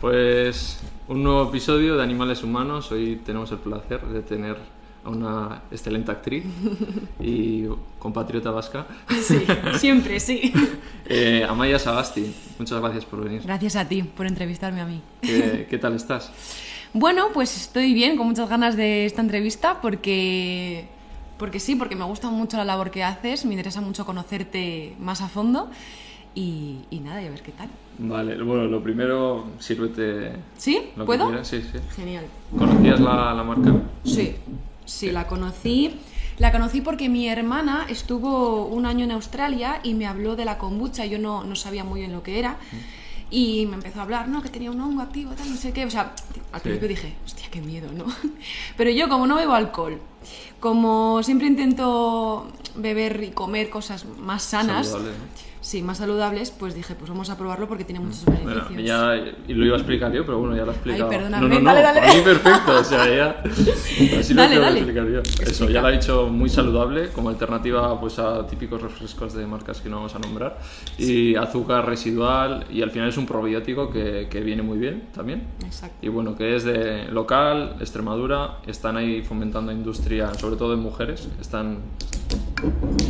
Pues un nuevo episodio de Animales Humanos. Hoy tenemos el placer de tener a una excelente actriz y compatriota vasca, Sí, siempre, sí. eh, Amaya Sagasti. Muchas gracias por venir. Gracias a ti por entrevistarme a mí. ¿Qué, qué tal estás? Bueno, pues estoy bien, con muchas ganas de esta entrevista porque, porque sí, porque me gusta mucho la labor que haces, me interesa mucho conocerte más a fondo y, y nada, y a ver qué tal. Vale, bueno, lo primero, sírvete ¿Sí? lo ¿Puedo? Sí, sí. Genial. ¿Conocías la, la marca? Sí, sí, la conocí. La conocí porque mi hermana estuvo un año en Australia y me habló de la kombucha. Yo no, no sabía muy bien lo que era. Y me empezó a hablar, no, que tenía un hongo activo, tal, no sé qué. O sea, al Sí. principio dije, hostia, qué miedo, ¿no? Pero yo, como no bebo alcohol, como siempre intento beber y comer cosas más sanas, Saludable, ¿no? Sí, más saludables, pues dije, pues vamos a probarlo porque tiene muchos Bueno, beneficios. ya y lo iba a explicar yo, pero bueno, ya lo he explicado. perdóname, no, no, no, dale, dale. para mí perfecto, o sea, ya así lo Dale, que dale. explicar yo. Eso, Explica. ya lo ha dicho muy saludable, como alternativa pues a típicos refrescos de marcas que no vamos a nombrar, y azúcar residual, y al final es un probiótico que, que viene muy bien también. Exacto. Y bueno, que es de local, Extremadura, están ahí fomentando industria, sobre todo en mujeres, están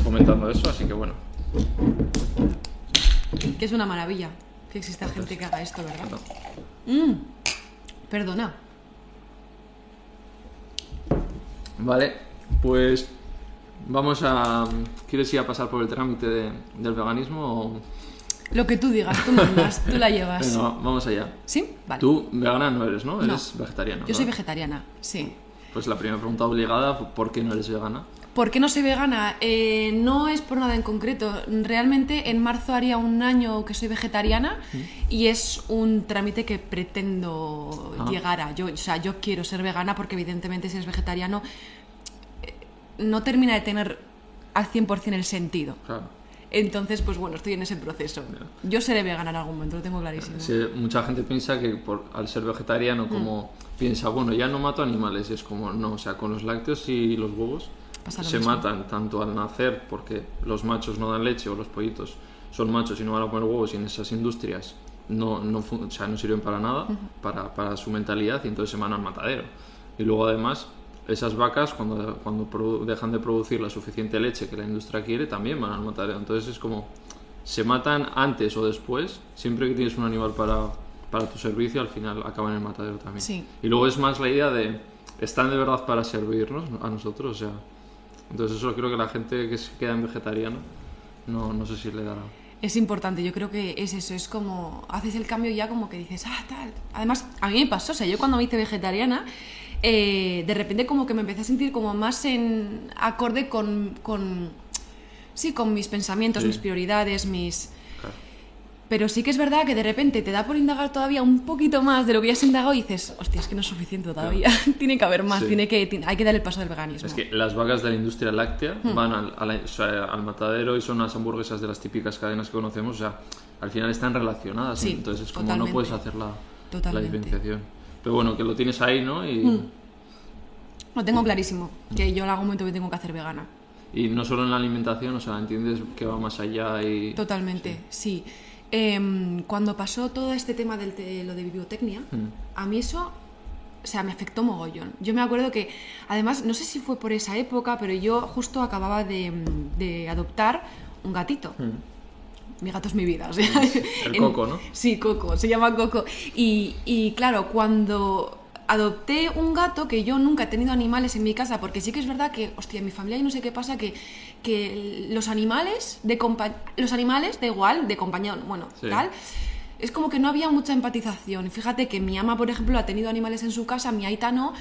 fomentando eso, así que bueno. Que es una maravilla que exista gente que haga esto, ¿verdad? Mm, perdona. Vale, pues vamos a... ¿Quieres ir a pasar por el trámite de- del veganismo o...? Lo que tú digas, tú mandas, tú la llevas. Va- vamos allá. ¿Sí? Vale. Tú vegana no eres, ¿no? No. Eres vegetariana. Yo soy ¿no? vegetariana, sí. Pues la primera pregunta obligada, ¿por qué no eres vegana? ¿Por qué no soy vegana? Eh, no es por nada en concreto. Realmente en marzo haría un año que soy vegetariana y es un trámite que pretendo Ah. llegar a. Yo, o sea, yo quiero ser vegana porque evidentemente si eres vegetariano eh, no termina de tener al 100% el sentido. Claro. Entonces, pues bueno, estoy en ese proceso. Yo seré vegana en algún momento, lo tengo clarísimo. Sí, mucha gente piensa que por, al ser vegetariano, Mm. como piensa, bueno, ya no mato animales, es como, no, o sea, con los lácteos y los huevos Pasa se mismo. matan tanto al nacer, porque los machos no dan leche o los pollitos son machos y no van a poner huevos y en esas industrias no, no, o sea, no sirven para nada, para, para su mentalidad y entonces se van al matadero. Y luego además, esas vacas cuando, cuando dejan de producir la suficiente leche que la industria quiere, también van al matadero. Entonces es como, se matan antes o después, siempre que tienes un animal para, para tu servicio, al final acaban en el matadero también. Sí. Y luego es más la idea de, están de verdad para servirnos a nosotros, o sea, entonces eso creo que la gente que se queda en vegetariano, no, no sé si le dará. Es importante, yo creo que es eso, es como haces el cambio ya como que dices, ah, tal. Además, a mí me pasó, o sea, yo cuando me hice vegetariana, eh, de repente como que me empecé a sentir como más en acorde con, con sí, con mis pensamientos, Sí. mis prioridades, mis... Pero sí que es verdad que de repente te da por indagar todavía un poquito más de lo que ya has indagado y dices, hostia, es que no es suficiente todavía, tiene que haber más, Sí. tiene que, hay que dar el paso del veganismo. Es que las vacas de la industria láctea Hmm. van al, a la- o sea, al matadero y son las hamburguesas de las típicas cadenas que conocemos, o sea, al final están relacionadas, Sí, entonces es como totalmente. no puedes hacer la, la diferenciación. Pero bueno, que lo tienes ahí, ¿no? Y, Hmm. Lo tengo clarísimo, que yo en algún momento me tengo que hacer vegana. y no solo en la alimentación, o sea, entiendes que va más allá y... Totalmente, sí. Em, cuando pasó todo este tema del te- lo de bibliotecnia, Mm. a mí eso, o sea, me afectó mogollón. Yo me acuerdo que, además, no sé si fue por esa época, pero yo justo acababa de, de adoptar un gatito. Mm. Mi gato es mi vida. o sea, El en- Coco, ¿no? Sí, Coco, se llama Coco. Y, y claro, cuando adopté un gato, que yo nunca he tenido animales en mi casa, porque sí que es verdad que, hostia, en mi familia y no sé qué pasa, que, que los animales, de los animales, da igual, de compañía, bueno, Sí. tal, es como que no había mucha empatización. Fíjate que mi ama, por ejemplo, ha tenido animales en su casa, mi Aita no,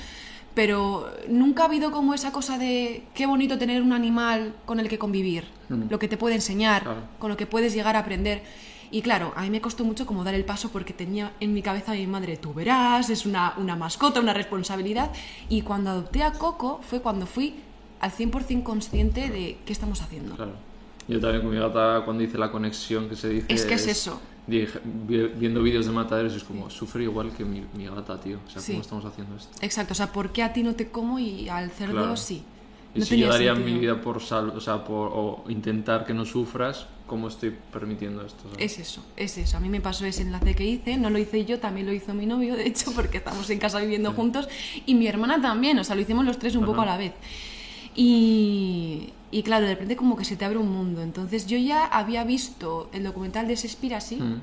pero nunca ha habido como esa cosa de qué bonito tener un animal con el que convivir, Mm. lo que te puede enseñar, Claro. con lo que puedes llegar a aprender. Y claro, a mí me costó mucho como dar el paso porque tenía en mi cabeza a mi madre, tú verás, es una, una mascota, una responsabilidad. Y cuando adopté a Coco fue cuando fui al 100% consciente de qué estamos haciendo. Claro. Yo también con mi gata, cuando hice la conexión que se dice... Es que es eso. dije- vi- viendo vídeos de mataderos es como, sufre igual que mi, mi gata, tío. O sea, Sí. ¿cómo estamos haciendo esto? Exacto, o sea, ¿por qué a ti no te como y al cerdo Claro. sí? Y No si yo daría sentido. mi vida por sal, o sea, por o intentar que no sufras, ¿cómo estoy permitiendo esto? ¿sabes? Es eso, es eso. A mí me pasó ese enlace que hice, no lo hice yo, también lo hizo mi novio, de hecho, porque estamos en casa viviendo juntos, y mi hermana también, o sea, lo hicimos los tres un poco a la vez. Y, y claro, de repente como que se te abre un mundo. Entonces yo ya había visto el documental de Sespiracy, Mm,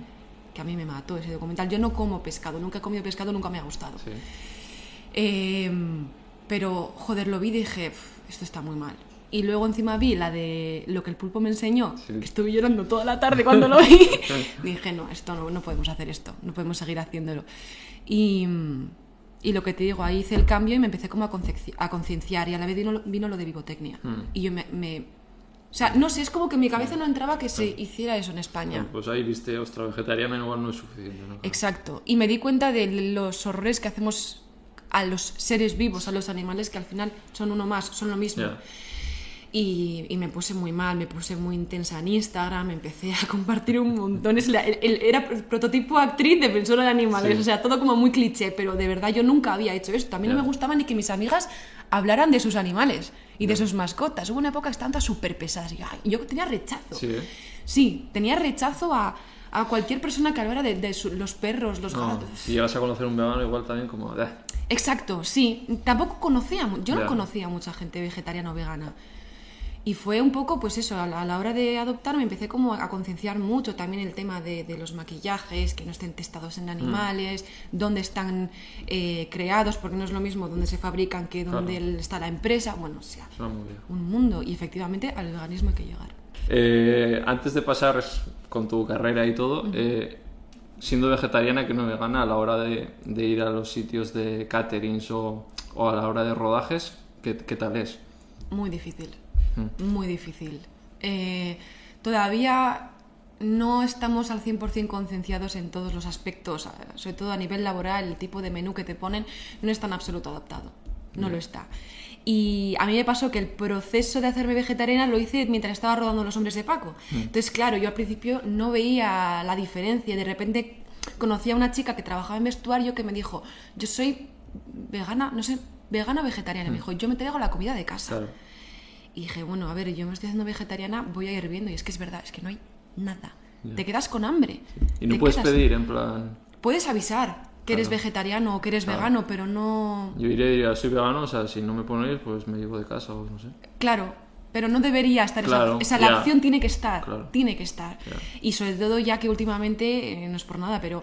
que a mí me mató ese documental. Yo no como pescado, nunca he comido pescado, nunca me ha gustado. sí. Eh, pero, joder, lo vi y dije, "Pf, esto está muy mal. Y luego encima vi la de lo que el pulpo me enseñó, Sí. que estuve llorando toda la tarde cuando lo vi. dije, no, esto no, no podemos hacer esto, no podemos seguir haciéndolo. Y, y lo que te digo, ahí hice el cambio y me empecé como a concienciar y a la vez vino, lo- vino lo de vivotecnia. Mm. Y yo me, me- O sea, no sé, es como que en mi cabeza no entraba que se hiciera eso en España. Bueno, pues ahí viste, ostra, vegetariana igual no es suficiente, ¿no? Exacto. Y me di cuenta de los horrores que hacemos a los seres vivos, a los animales, que al final son uno más, son lo mismo. Ya. Y, y me puse muy mal, me puse muy intensa en Instagram, empecé a compartir un montón. Es la- el- el- era pr- prototipo actriz defensora de animales, Sí. o sea, todo como muy cliché, pero de verdad yo nunca había hecho esto. A mí no me gustaba ni que mis amigas hablaran de sus animales y de sus mascotas. Hubo una época que estaban todas súper pesadas y ay, yo tenía rechazo. Sí, ¿eh? Sí, tenía rechazo a, a cualquier persona que hablara de, de su- los perros, los No, gatos. si llegas a conocer un vegano igual también como... Exacto, sí. Tampoco conocía, yo no Ya. conocía a mucha gente vegetariana o vegana. Y fue un poco, pues eso, a la, a la hora de adoptar me empecé como a concienciar mucho también el tema de, de los maquillajes, que no estén testados Mm. en animales, dónde están eh, creados, porque no es lo mismo dónde se fabrican que dónde Claro. está la empresa. Bueno, o sea, un mundo. Y efectivamente al veganismo hay que llegar. Eh, antes de pasar con tu carrera y todo, eh, siendo vegetariana que no vegana, a la hora de, de ir a los sitios de caterings o, o a la hora de rodajes, ¿qué, qué tal es? Muy difícil, Mm. Muy difícil. Eh, todavía no estamos al 100% concienciados en todos los aspectos, eh, sobre todo a nivel laboral, el tipo de menú que te ponen no está en absoluto adaptado, no lo está. Y a mí me pasó que el proceso de hacerme vegetariana lo hice mientras estaba rodando Los Hombres de Paco. Entonces, claro, yo al principio no veía la diferencia. De repente conocí a una chica que trabajaba en vestuario que me dijo, yo soy vegana, no sé, vegana o vegetariana. Me dijo, yo me traigo la comida de casa. Claro. Y dije, bueno, a ver, yo me estoy haciendo vegetariana, voy a ir viendo. Y es que es verdad, es que no hay nada. Te quedas con hambre. Y no puedes quedas- pedir, en plan... Puedes avisar que eres vegetariano o que eres Claro. vegano, pero no... Yo iré y diré, soy vegano, o sea, si no me ponéis, pues me llevo de casa o no sé. Claro, pero no debería estar Claro, esa, esa la ya. opción tiene que estar, Claro. tiene que estar. Y sobre todo ya que últimamente, eh, no es por nada, pero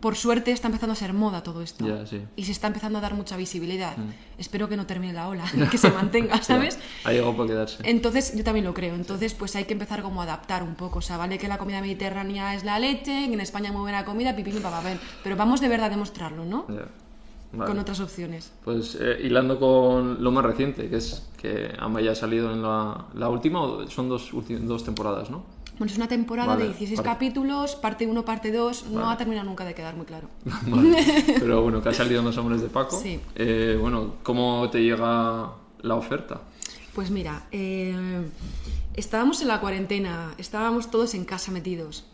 por suerte está empezando a ser moda todo esto. Sí. Y se está empezando a dar mucha visibilidad. Mm. Espero que no termine la ola, que se mantenga, ¿sabes? Ha llegado para quedarse. Entonces, yo también lo creo. Entonces, pues hay que empezar como a adaptar un poco. O sea, vale que la comida mediterránea es la leche, que en España muy buena comida, pipí, papá, Pero vamos de verdad a demostrarlo, ¿no? Vale. Con otras opciones. Pues eh, hilando con lo más reciente, que es que Amaya ha salido en la, la última, o son dos, dos temporadas, ¿no? Bueno, es una temporada Vale, de 16 parte- capítulos, parte 1, parte 2. No ha terminado nunca de quedar muy claro. Vale. Pero bueno, que ha salido en Los Hombres de Paco. Sí. Eh, bueno, ¿cómo te llega la oferta? Pues mira, eh, estábamos en la cuarentena, estábamos todos en casa metidos.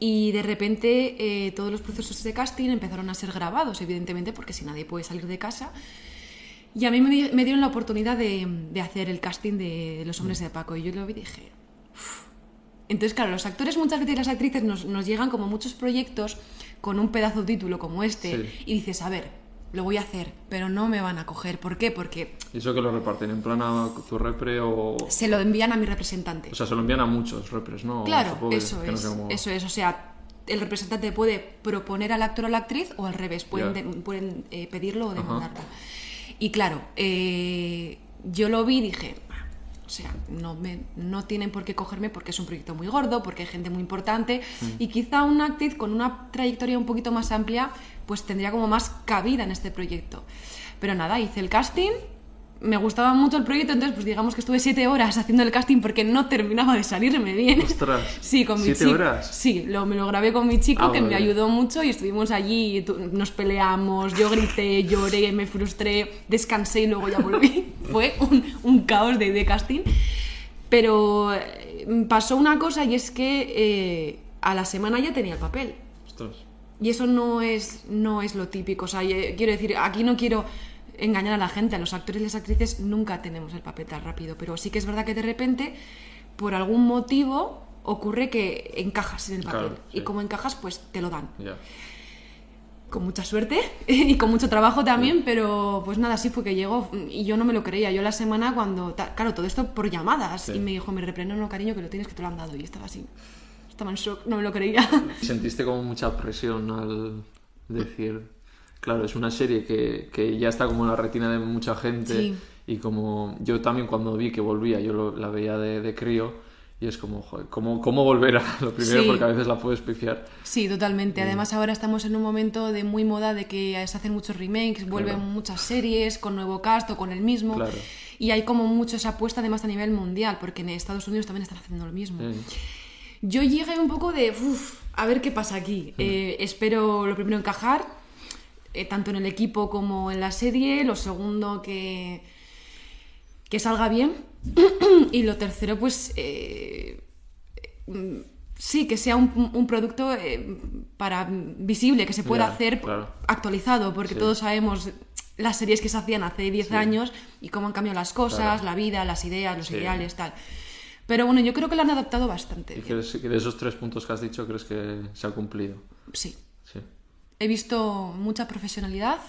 Y de repente eh, todos los procesos de casting empezaron a ser grabados, evidentemente, porque si nadie puede salir de casa. Y a mí me, di- me dieron la oportunidad de, de hacer el casting de Los Hombres de Paco. Y yo lo vi y dije, "Uf". Entonces, claro, los actores muchas veces y las actrices nos, nos llegan como muchos proyectos con un pedazo de título como este Sí. y dices, a ver, lo voy a hacer, pero no me van a coger. ¿Por qué? Porque ¿Y eso que lo reparten en plan a tu repre o...? se lo envían a mi representante. O sea, se lo envían a muchos repres, ¿no? Claro, Supongo que- eso que no es, sé cómo- eso es. O sea, el representante puede proponer al actor o la actriz o al revés, pueden, Ya. de- pueden eh, pedirlo o demandarlo. Y claro, eh, yo lo vi y dije, "Ah, o sea, no, me, no tienen por qué cogerme porque es un proyecto muy gordo, porque hay gente muy importante Mm. y quizá una actriz con una trayectoria un poquito más amplia pues tendría como más cabida en este proyecto. Pero nada, hice el casting, me gustaba mucho el proyecto, entonces pues digamos que estuve siete horas haciendo el casting porque no terminaba de salirme bien. Ostras, Sí, con mi ¿siete chico. horas? Sí, lo, me lo grabé con mi chico Ah, que me ayudó mucho y estuvimos allí, y nos peleamos, yo grité, lloré, me frustré, descansé y luego ya volví. Fue un, un caos de, de casting. Pero eh, pasó una cosa y es que eh, a la semana ya tenía el papel. Ostras. Y eso no es, no es lo típico. O sea, ye- quiero decir, aquí no quiero engañar a la gente, a los actores y las actrices nunca tenemos el papel tan rápido, pero sí que es verdad que de repente, por algún motivo, ocurre que encajas en el papel. Claro, sí. Y como encajas, pues te lo dan. Con mucha suerte y con mucho trabajo también, pero pues nada, así fue que llegó. Y yo no me lo creía. Yo la semana cuando. Claro, todo esto por llamadas. Sí. Y me dijo, me reprendo, no, cariño, que lo tienes, que te lo han dado. Y estaba así. Estaba en shock, no me lo creía. ¿Sentiste como mucha presión al decir, claro, es una serie que, que ya está como en la retina de mucha gente Sí. y como yo también cuando vi que volvía, yo lo- la veía de, de crío y es como, joder, ¿cómo, cómo volver a lo primero? Sí. Porque a veces la puedes pifiar. Sí, totalmente. Mm. Además, ahora estamos en un momento de muy moda de que se hacen muchos remakes, vuelven Claro. muchas series con nuevo cast o con el mismo. Claro. Y hay como mucho esa apuesta además a nivel mundial, porque en Estados Unidos también están haciendo lo mismo. Eh, Yo llegué un poco de, uff, a ver qué pasa aquí. Eh, espero lo primero encajar, eh, tanto en el equipo como en la serie. Lo segundo, que, que salga bien. y lo tercero, pues, eh, mm, sí, que sea un, un producto eh, para visible, que se pueda hacer claro. actualizado, porque Sí. todos sabemos las series que se hacían hace 10 Sí. años y cómo han cambiado las cosas, Claro. la vida, las ideas, los Sí. ideales, tal. Pero bueno, yo creo que lo han adaptado bastante. ¿Y bien. crees que de esos tres puntos que has dicho crees que se ha cumplido? Sí. He visto mucha profesionalidad,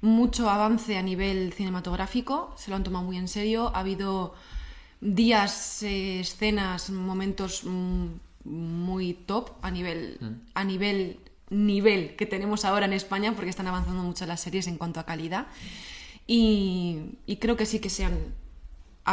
mucho avance a nivel cinematográfico, se lo han tomado muy en serio. Ha habido días, eh, escenas, momentos mm, muy top a nivel, a nivel nivel que tenemos ahora en España, porque están avanzando mucho las series en cuanto a calidad. Y, y creo que sí que se han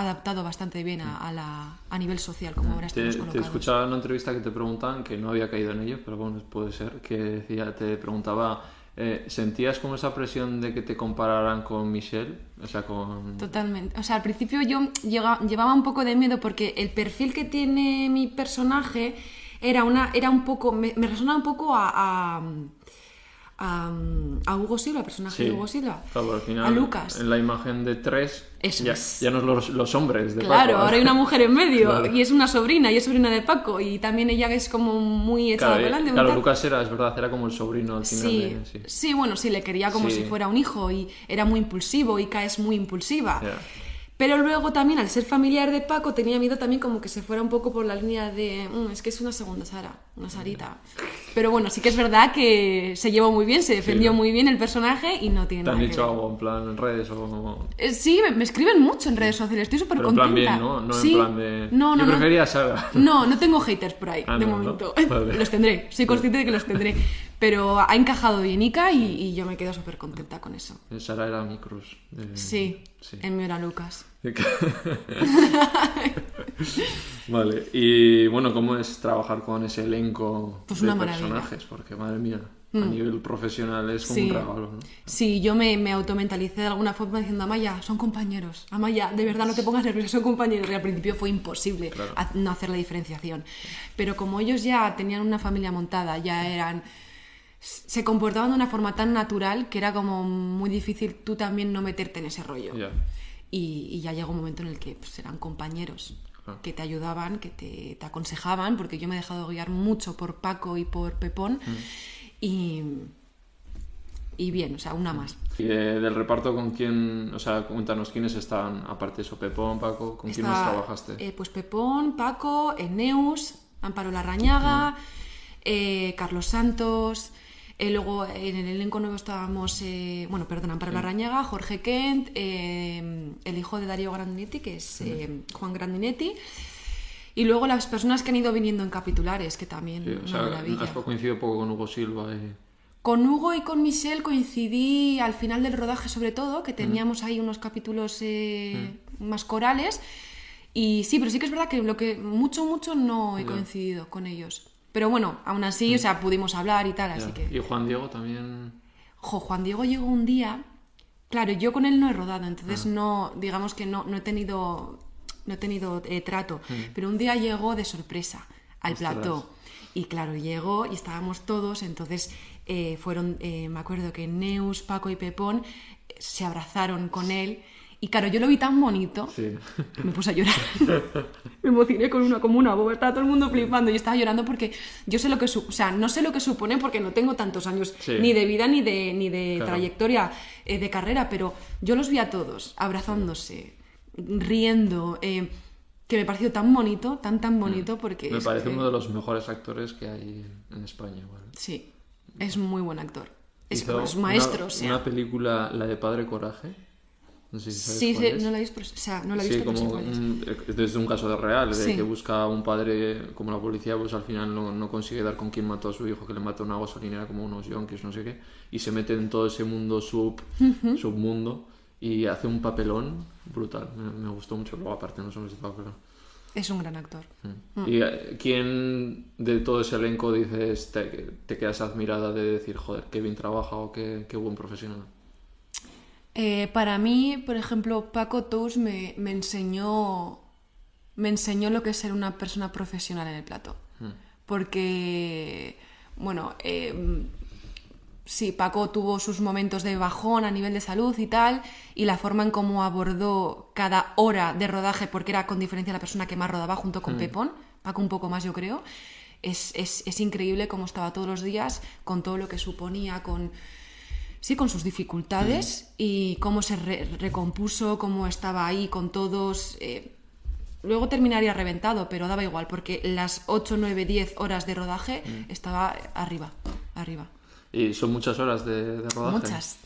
adaptado bastante bien a, a la, a nivel social, como ahora Te, estamos te colocados. escuchaba en una entrevista que te preguntaban, que no había caído en ello, pero bueno, puede ser, que decía, te preguntaba, eh, ¿sentías como esa presión de que te compararan con Michelle? O sea, con... Totalmente. O sea, al principio yo llevaba un poco de miedo porque el perfil que tiene mi personaje era, una, era un poco. Me, me resona un poco a. a, a- a Hugo Silva, personaje de Hugo Silva. Claro, al final, a Lucas. en la imagen de tres, Eso ya, es. ya no es los, los hombres de Claro, Paco, ahora hay una mujer en medio Claro. y es una sobrina y es sobrina de Paco y también ella es como muy echada Claro, adelante. claro. Lucas era, es verdad, era como el sobrino al final. Sí, de- sí. sí, bueno, sí, le quería como Sí. si fuera un hijo y era muy impulsivo y Ka es muy impulsiva. Ya. Pero luego también, al ser familiar de Paco, tenía miedo también como que se fuera un poco por la línea de, "Mm, es que es una segunda Sara, una Sarita. Pero bueno, sí que es verdad que se llevó muy bien, se defendió ¿no? muy bien el personaje y no tiene ¿Te han nada que dicho ver. algo en plan en redes o...? Eh, Sí, me, me escriben mucho en redes sociales, estoy súper Pero en contenta. plan bien, ¿no? No Sí. en plan de... No, no, Yo no. prefería a Sara. No, no tengo haters por ahí, Ah, de no, ¿no? momento. Vale. Los tendré, soy consciente de que los tendré. Pero ha encajado bien Ica y, y yo me quedo súper contenta con eso. Sara era mi cruz. de- Sí, Sí. en mi hora Lucas. vale, y bueno, ¿cómo es trabajar con ese elenco Pues de maravilla. Mm. personajes? Porque, madre mía, a nivel profesional es como Sí. un regalo, ¿no? Sí, yo me, me automentalicé de alguna forma diciendo, Amaya, son compañeros. Amaya, de verdad no te pongas nerviosa, son compañeros. Y al principio fue imposible Claro. no hacer la diferenciación. Pero como ellos ya tenían una familia montada, ya eran... Se comportaban de una forma tan natural que era como muy difícil tú también no meterte en ese rollo. Y, y ya llegó un momento en el que pues, eran compañeros Claro. que te ayudaban, que te, te aconsejaban, porque yo me he dejado guiar mucho por Paco y por Pepón. Mm. Y, y bien, o sea, una más. Y de- del reparto con quién, o sea, cuéntanos quiénes estaban, aparte de eso, Pepón, Paco, ¿con quiénes Está, trabajaste? eh, pues Pepón, Paco, Eneus, Amparo Larrañaga, eh, Carlos Santos. Eh, luego en el elenco nuevo estábamos, eh, bueno, perdón, Amparo Larrañaga, Jorge Kent, eh, el hijo de Darío Grandinetti, que es eh, Juan Grandinetti. Y luego las personas que han ido viniendo en capitulares, que también Sí, o una sea, maravilla. has coincidido poco con Hugo Silva y... Con Hugo y con Michelle coincidí al final del rodaje sobre todo, que teníamos ahí unos capítulos eh, más corales. Y sí, pero sí que es verdad que lo que mucho, mucho no he coincidido con ellos. Pero bueno, aún así, o sea, pudimos hablar y tal, así que... Y Juan Diego también... Jo, Juan Diego llegó un día. Claro, yo con él no he rodado, entonces Ah. no, digamos que no, no he tenido, no he tenido eh, trato. Pero un día llegó de sorpresa al Mm. Ostras. plató. Y claro, llegó y estábamos todos, entonces eh, fueron, eh, me acuerdo que Neus, Paco y Pepón se abrazaron con él Y claro, yo lo vi tan bonito Sí. que me puse a llorar. me emocioné con una, como una boba, estaba todo el mundo flipando. Yo estaba llorando porque yo sé lo que, o sea, no sé lo que supone porque no tengo tantos años Sí. ni de vida ni de, ni de Claro. trayectoria eh, de carrera, pero yo los vi a todos abrazándose, riendo, eh, que me pareció tan bonito, tan, tan bonito porque... Mm. Me parece que- uno de los mejores actores que hay en España. Sí, es muy buen actor. Es, Hizo es maestro, una, o sea... Una película, la de Padre Coraje. No sé si sabes Sí, cuál sí, es. no la he visto, o sea, no la he Sí, visto, sé como cuál es. un- eh, desde un caso de real, de Sí. que busca a un padre, como la policía, pues al final no, no consigue dar con quién mató a su hijo, que le mató una gasolinera como unos yonkis, no sé qué, y se mete en todo ese mundo sub, submundo y hace un papelón brutal. Me, me gustó mucho. Luego, aparte, no somos de pero- Es un gran actor. ¿Y eh, quién de todo ese elenco dices, te, te quedas admirada de decir, joder, qué bien trabaja o qué, qué buen profesional? Eh, para mí, por ejemplo, Paco Tous me, me enseñó me enseñó lo que es ser una persona profesional en el plato. Porque, bueno, eh, sí, Paco tuvo sus momentos de bajón a nivel de salud y tal, y la forma en cómo abordó cada hora de rodaje, porque era con diferencia la persona que más rodaba junto con Pepón, Paco un poco más yo creo, es, es- es increíble cómo estaba todos los días, con todo lo que suponía, con... Sí, con sus dificultades y cómo se re- recompuso, cómo estaba ahí con todos. eh, Luego terminaría reventado, pero daba igual, porque las 8, 9, 10 horas de rodaje estaba arriba, arriba. ¿Y son muchas horas de, de rodaje? Muchas,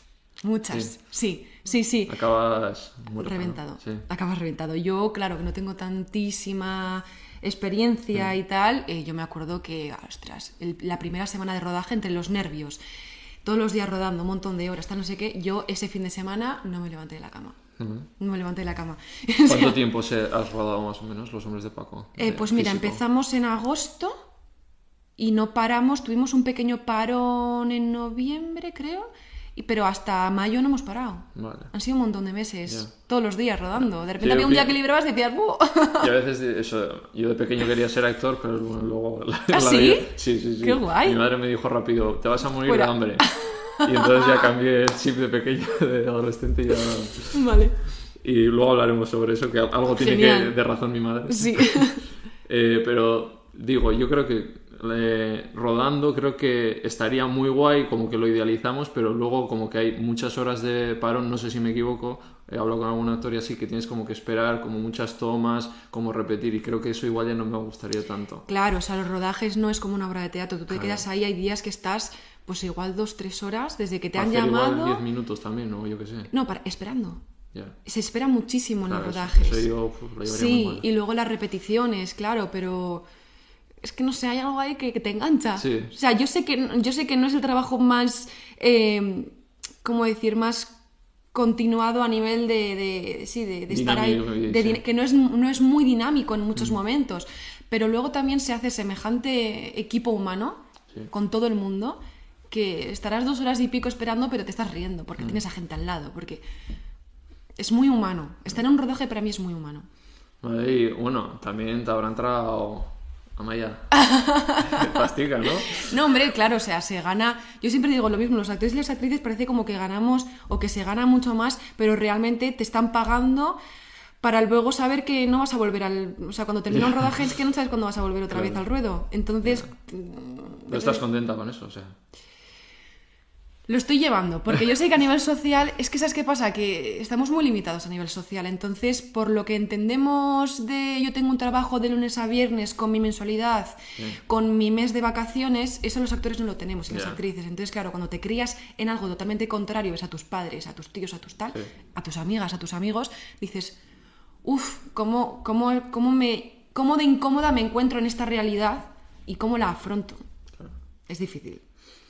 muchas. Sí, sí, sí. Acabas muerto, ¿no? Reventado. Sí. Acabas reventado. Yo, claro, que no tengo tantísima experiencia y tal, eh, yo me acuerdo que, ostras, el- la primera semana de rodaje entre los nervios, todos los días rodando, un montón de horas, tal no sé qué, yo ese fin de semana no me levanté de la cama. No me levanté de la cama. ¿Cuánto tiempo se has rodado más o menos los hombres de Paco? Eh, pues mira, empezamos en agosto y no paramos, tuvimos un pequeño parón en noviembre, creo, y- pero hasta mayo no hemos parado. Vale. Han sido un montón de meses, todos los días rodando. De repente había un día que librabas y decías, ¡buh! Y a veces, eso, yo de pequeño quería ser actor, pero bueno, luego... La, ¿Ah, la sí? Sí, sí, sí. Qué guay. Mi madre me dijo rápido, te vas a morir Fuera. de hambre. Y entonces ya cambié el chip de pequeño, de adolescente y ya... vale. Y luego hablaremos sobre eso, que algo tiene que de razón mi madre. Sí. Eh, pero digo, yo creo que eh, rodando creo que estaría muy guay, como que lo idealizamos, pero luego como que hay muchas horas de parón, no sé si me equivoco, he hablado con algún actor y así, que tienes como que esperar, como muchas tomas, como repetir, y creo que eso igual ya no me gustaría tanto. Claro, o sea, los rodajes no es como una obra de teatro. Tú te Claro. quedas ahí, hay días que estás, pues igual dos, tres horas desde que te han Hacer igual llamado. 10 minutos también, o yo qué sé. No, para, esperando. Ya. Se espera muchísimo en los rodajes. eso yo, uf, lo llevaría sí, y luego las repeticiones, claro, pero es que no sé, hay algo ahí que, que te engancha. Sí. O sea, yo sé que yo sé que no es el trabajo más, eh, ¿cómo decir? Más continuado a nivel de, de- sí, de, de estar ahí, de sí. que no es, no es muy dinámico en muchos momentos, pero luego también se hace semejante equipo humano Sí. con todo el mundo que estarás dos horas y pico esperando, pero te estás riendo porque tienes a gente al lado, porque es muy humano. Estar en un rodaje para mí es muy humano. Y bueno, también te habrá entrado Amaya. Pastica, ¿no? No, hombre, claro, o sea, se gana. Yo siempre digo lo mismo, los actores y las actrices parece como que ganamos o que se gana mucho más, pero realmente te están pagando para luego saber que no vas a volver al. O sea, cuando termina un rodaje es que no sabes cuándo vas a volver otra Claro. vez al ruedo. Entonces. ¿No estás contenta con eso? O sea, Lo estoy llevando, porque yo sé que a nivel social, es que ¿sabes qué pasa? Que estamos muy limitados a nivel social. Entonces, por lo que entendemos de yo tengo un trabajo de lunes a viernes con mi mensualidad, con mi mes de vacaciones, eso los actores no lo tenemos y las actrices. Entonces, claro, cuando te crías en algo totalmente contrario, ves a tus padres, a tus tíos, a tus tal, Sí. a tus amigas, a tus amigos, dices, uff, ¿cómo, cómo, cómo, me, ¿cómo de incómoda me encuentro en esta realidad y cómo la afronto? Es difícil.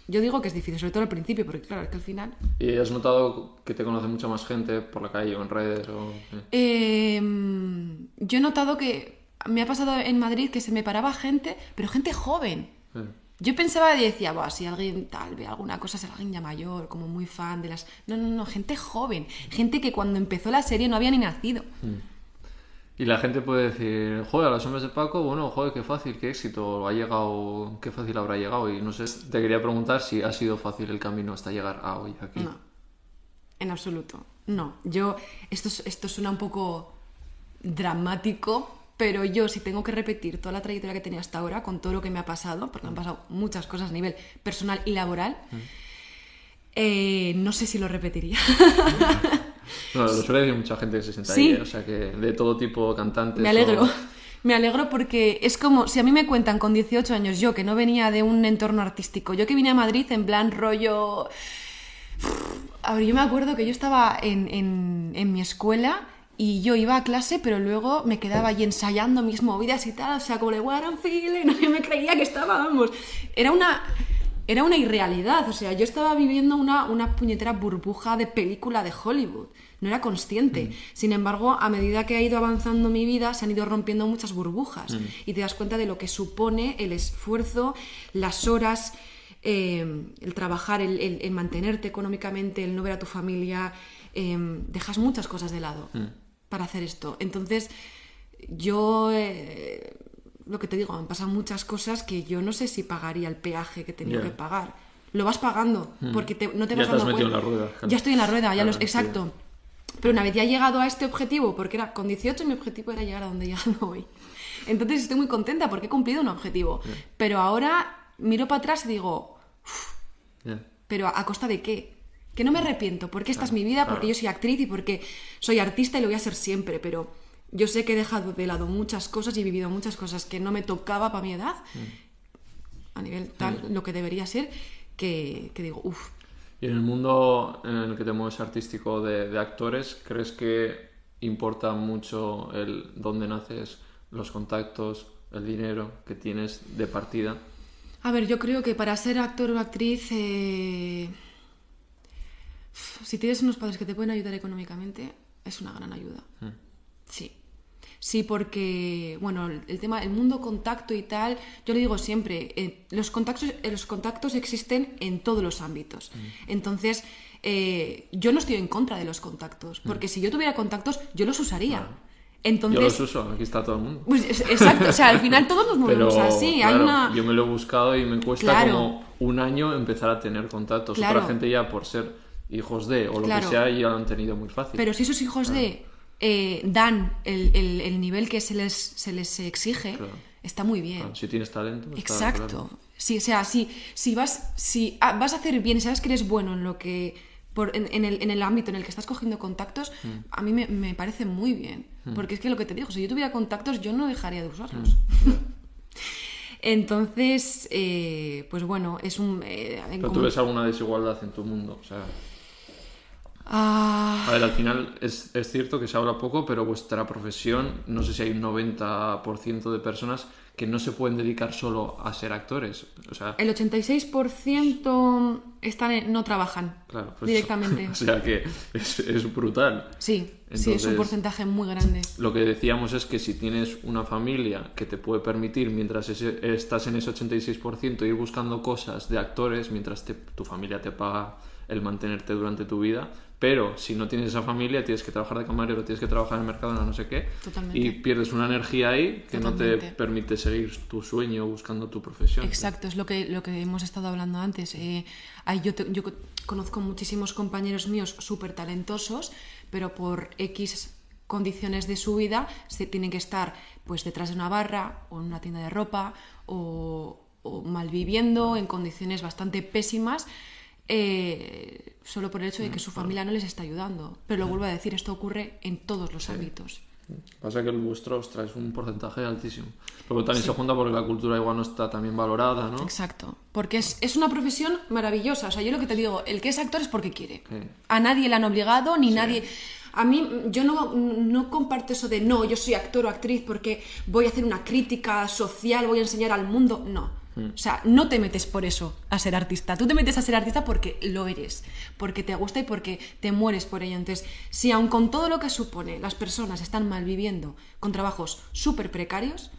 Yo digo que es difícil, sobre todo al principio, porque claro, es que al final... ¿y has notado que te conoce mucha más gente por la calle o en redes? O... eh? Eh, yo he notado que me ha pasado en Madrid que se me paraba gente, pero gente joven. Eh, Yo pensaba y decía, "Buah, si alguien tal ve alguna cosa, es alguien ya mayor, como muy fan de las... No, no, no, gente joven. Gente que cuando empezó la serie no había ni nacido. Y la gente puede decir, joder, a los hombres de Paco, bueno, joder, qué fácil, qué éxito, ha llegado, qué fácil habrá llegado. Y no sé, te quería preguntar si ha sido fácil el camino hasta llegar a hoy aquí. No, en absoluto. no. Yo, esto, es- esto suena un poco dramático, pero yo si tengo que repetir toda la trayectoria que tenía hasta ahora, con todo lo que me ha pasado, porque me han pasado muchas cosas a nivel personal y laboral, eh, no sé si lo repetiría. No, lo suele decir mucha gente que se sienta Sí. ahí, o sea, que de todo tipo, cantantes. Me alegro. o- Me alegro porque es como si a mí me cuentan con 18 años, yo que no venía de un entorno artístico, yo que vine a Madrid en plan rollo... A ver, yo me acuerdo que yo estaba en, en- en mi escuela y yo iba a clase, pero luego me quedaba allí ensayando mis movidas y tal, o sea, como de what I'm feeling, no yo me creía que estaba, vamos, era una... Era una irrealidad, o sea, yo estaba viviendo una, una puñetera burbuja de película de Hollywood, no era consciente. Sin embargo, a medida que ha ido avanzando mi vida, se han ido rompiendo muchas burbujas y te das cuenta de lo que supone el esfuerzo, las horas, eh, el trabajar, el, el- el mantenerte económicamente, el no ver a tu familia, eh, dejas muchas cosas de lado para hacer esto. Entonces, yo, eh, lo que te digo, han pasado muchas cosas que yo no sé si pagaría el peaje que tenía Ya. que pagar. Lo vas pagando, porque te- no te Ya vas te has dando metido en la rueda, claro. Ya estoy en la rueda, ya Claro, los, sí. exacto. Pero una vez ya he llegado a este objetivo, porque era con 18 mi objetivo era llegar a donde he llegado hoy. Entonces estoy muy contenta porque he cumplido un objetivo. Pero ahora miro para atrás y digo, Ya. ¿pero a, a costa de qué? Que no me arrepiento, porque esta es mi vida, porque yo soy actriz y porque soy artista y lo voy a ser siempre, pero yo sé que he dejado de lado muchas cosas y he vivido muchas cosas que no me tocaba para mi edad, a nivel tal, lo que debería ser, que, que digo, uff, Y en el mundo en el que te mueves artístico de, de actores, ¿crees que importa mucho el dónde naces, los contactos, el dinero que tienes de partida? A ver, yo creo que para ser actor o actriz, eh, si tienes unos padres que te pueden ayudar económicamente, es una gran ayuda. Sí. Sí, porque, bueno, el tema, el mundo contacto y tal, yo le digo siempre, eh, los, contactos, eh, los contactos existen en todos los ámbitos. Entonces, eh, yo no estoy en contra de los contactos, porque si yo tuviera contactos, yo los usaría. Entonces, Yo los uso, aquí está todo el mundo. pues, es- exacto, o sea, al final todos nos Pero movemos así. hay claro, una... yo me lo he buscado y me cuesta Claro. como un año empezar a tener contactos. Claro. Otra gente ya por ser hijos de o lo que sea ya lo han tenido muy fácil. Pero si esos hijos de eh, dan el, el- el nivel que se les, se les exige, Claro. está muy bien. Claro, si tienes talento. está Exacto. claro. Sí, o sea, si, si, vas, si ah, vas a hacer bien y sabes que eres bueno en lo que. por- en, en el, en el ámbito en el que estás cogiendo contactos, Mm. a mí me, me parece muy bien. Porque es que lo que te digo, si yo tuviera contactos, yo no dejaría de usarlos. Mm. Entonces, eh, pues bueno, es un. eh, Pero tú ves alguna desigualdad en tu mundo. O sea, Ah, a ver, al final es, es cierto que se habla poco, pero vuestra profesión, no sé si hay un 90% de personas que no se pueden dedicar solo a ser actores. O sea, el 86% están en- no trabajan claro, pues- directamente. o sea que es, es brutal. Sí, sí, es un porcentaje muy grande. Lo que decíamos es que si tienes una familia que te puede permitir, mientras ese- estás en ese 86%, ir buscando cosas de actores, mientras te- tu familia te paga el mantenerte durante tu vida, pero si no tienes esa familia, tienes que trabajar de camarero, tienes que trabajar en el mercado, no sé qué, Totalmente. y pierdes una energía ahí que no te permite seguir tu sueño buscando tu profesión. Exacto, es lo que, lo que hemos estado hablando antes. Eh, yo, te- yo co- conozco muchísimos compañeros míos súper talentosos, pero por X condiciones de su vida se tienen que estar pues detrás de una barra o en una tienda de ropa o, o malviviendo en condiciones bastante pésimas eh, solo por el hecho de que su familia no les está ayudando. Pero lo vuelvo a decir, esto ocurre en todos los ámbitos. Pasa que el vuestro, ostras, es un porcentaje altísimo. Luego también se junta porque la cultura igual no está tan bien valorada, ¿no? Exacto, porque es, es una profesión maravillosa. O sea, yo lo que te digo, el que es actor es porque quiere. Sí. A nadie le han obligado, ni nadie... A mí, yo no, no comparto eso de no, yo soy actor o actriz porque voy a hacer una crítica social, voy a enseñar al mundo. No. O sea, no te metes por eso a ser artista. Tú te metes a ser artista porque lo eres, porque te gusta y porque te mueres por ello. Entonces, si aun con todo lo que supone las personas están mal viviendo con trabajos súper precarios,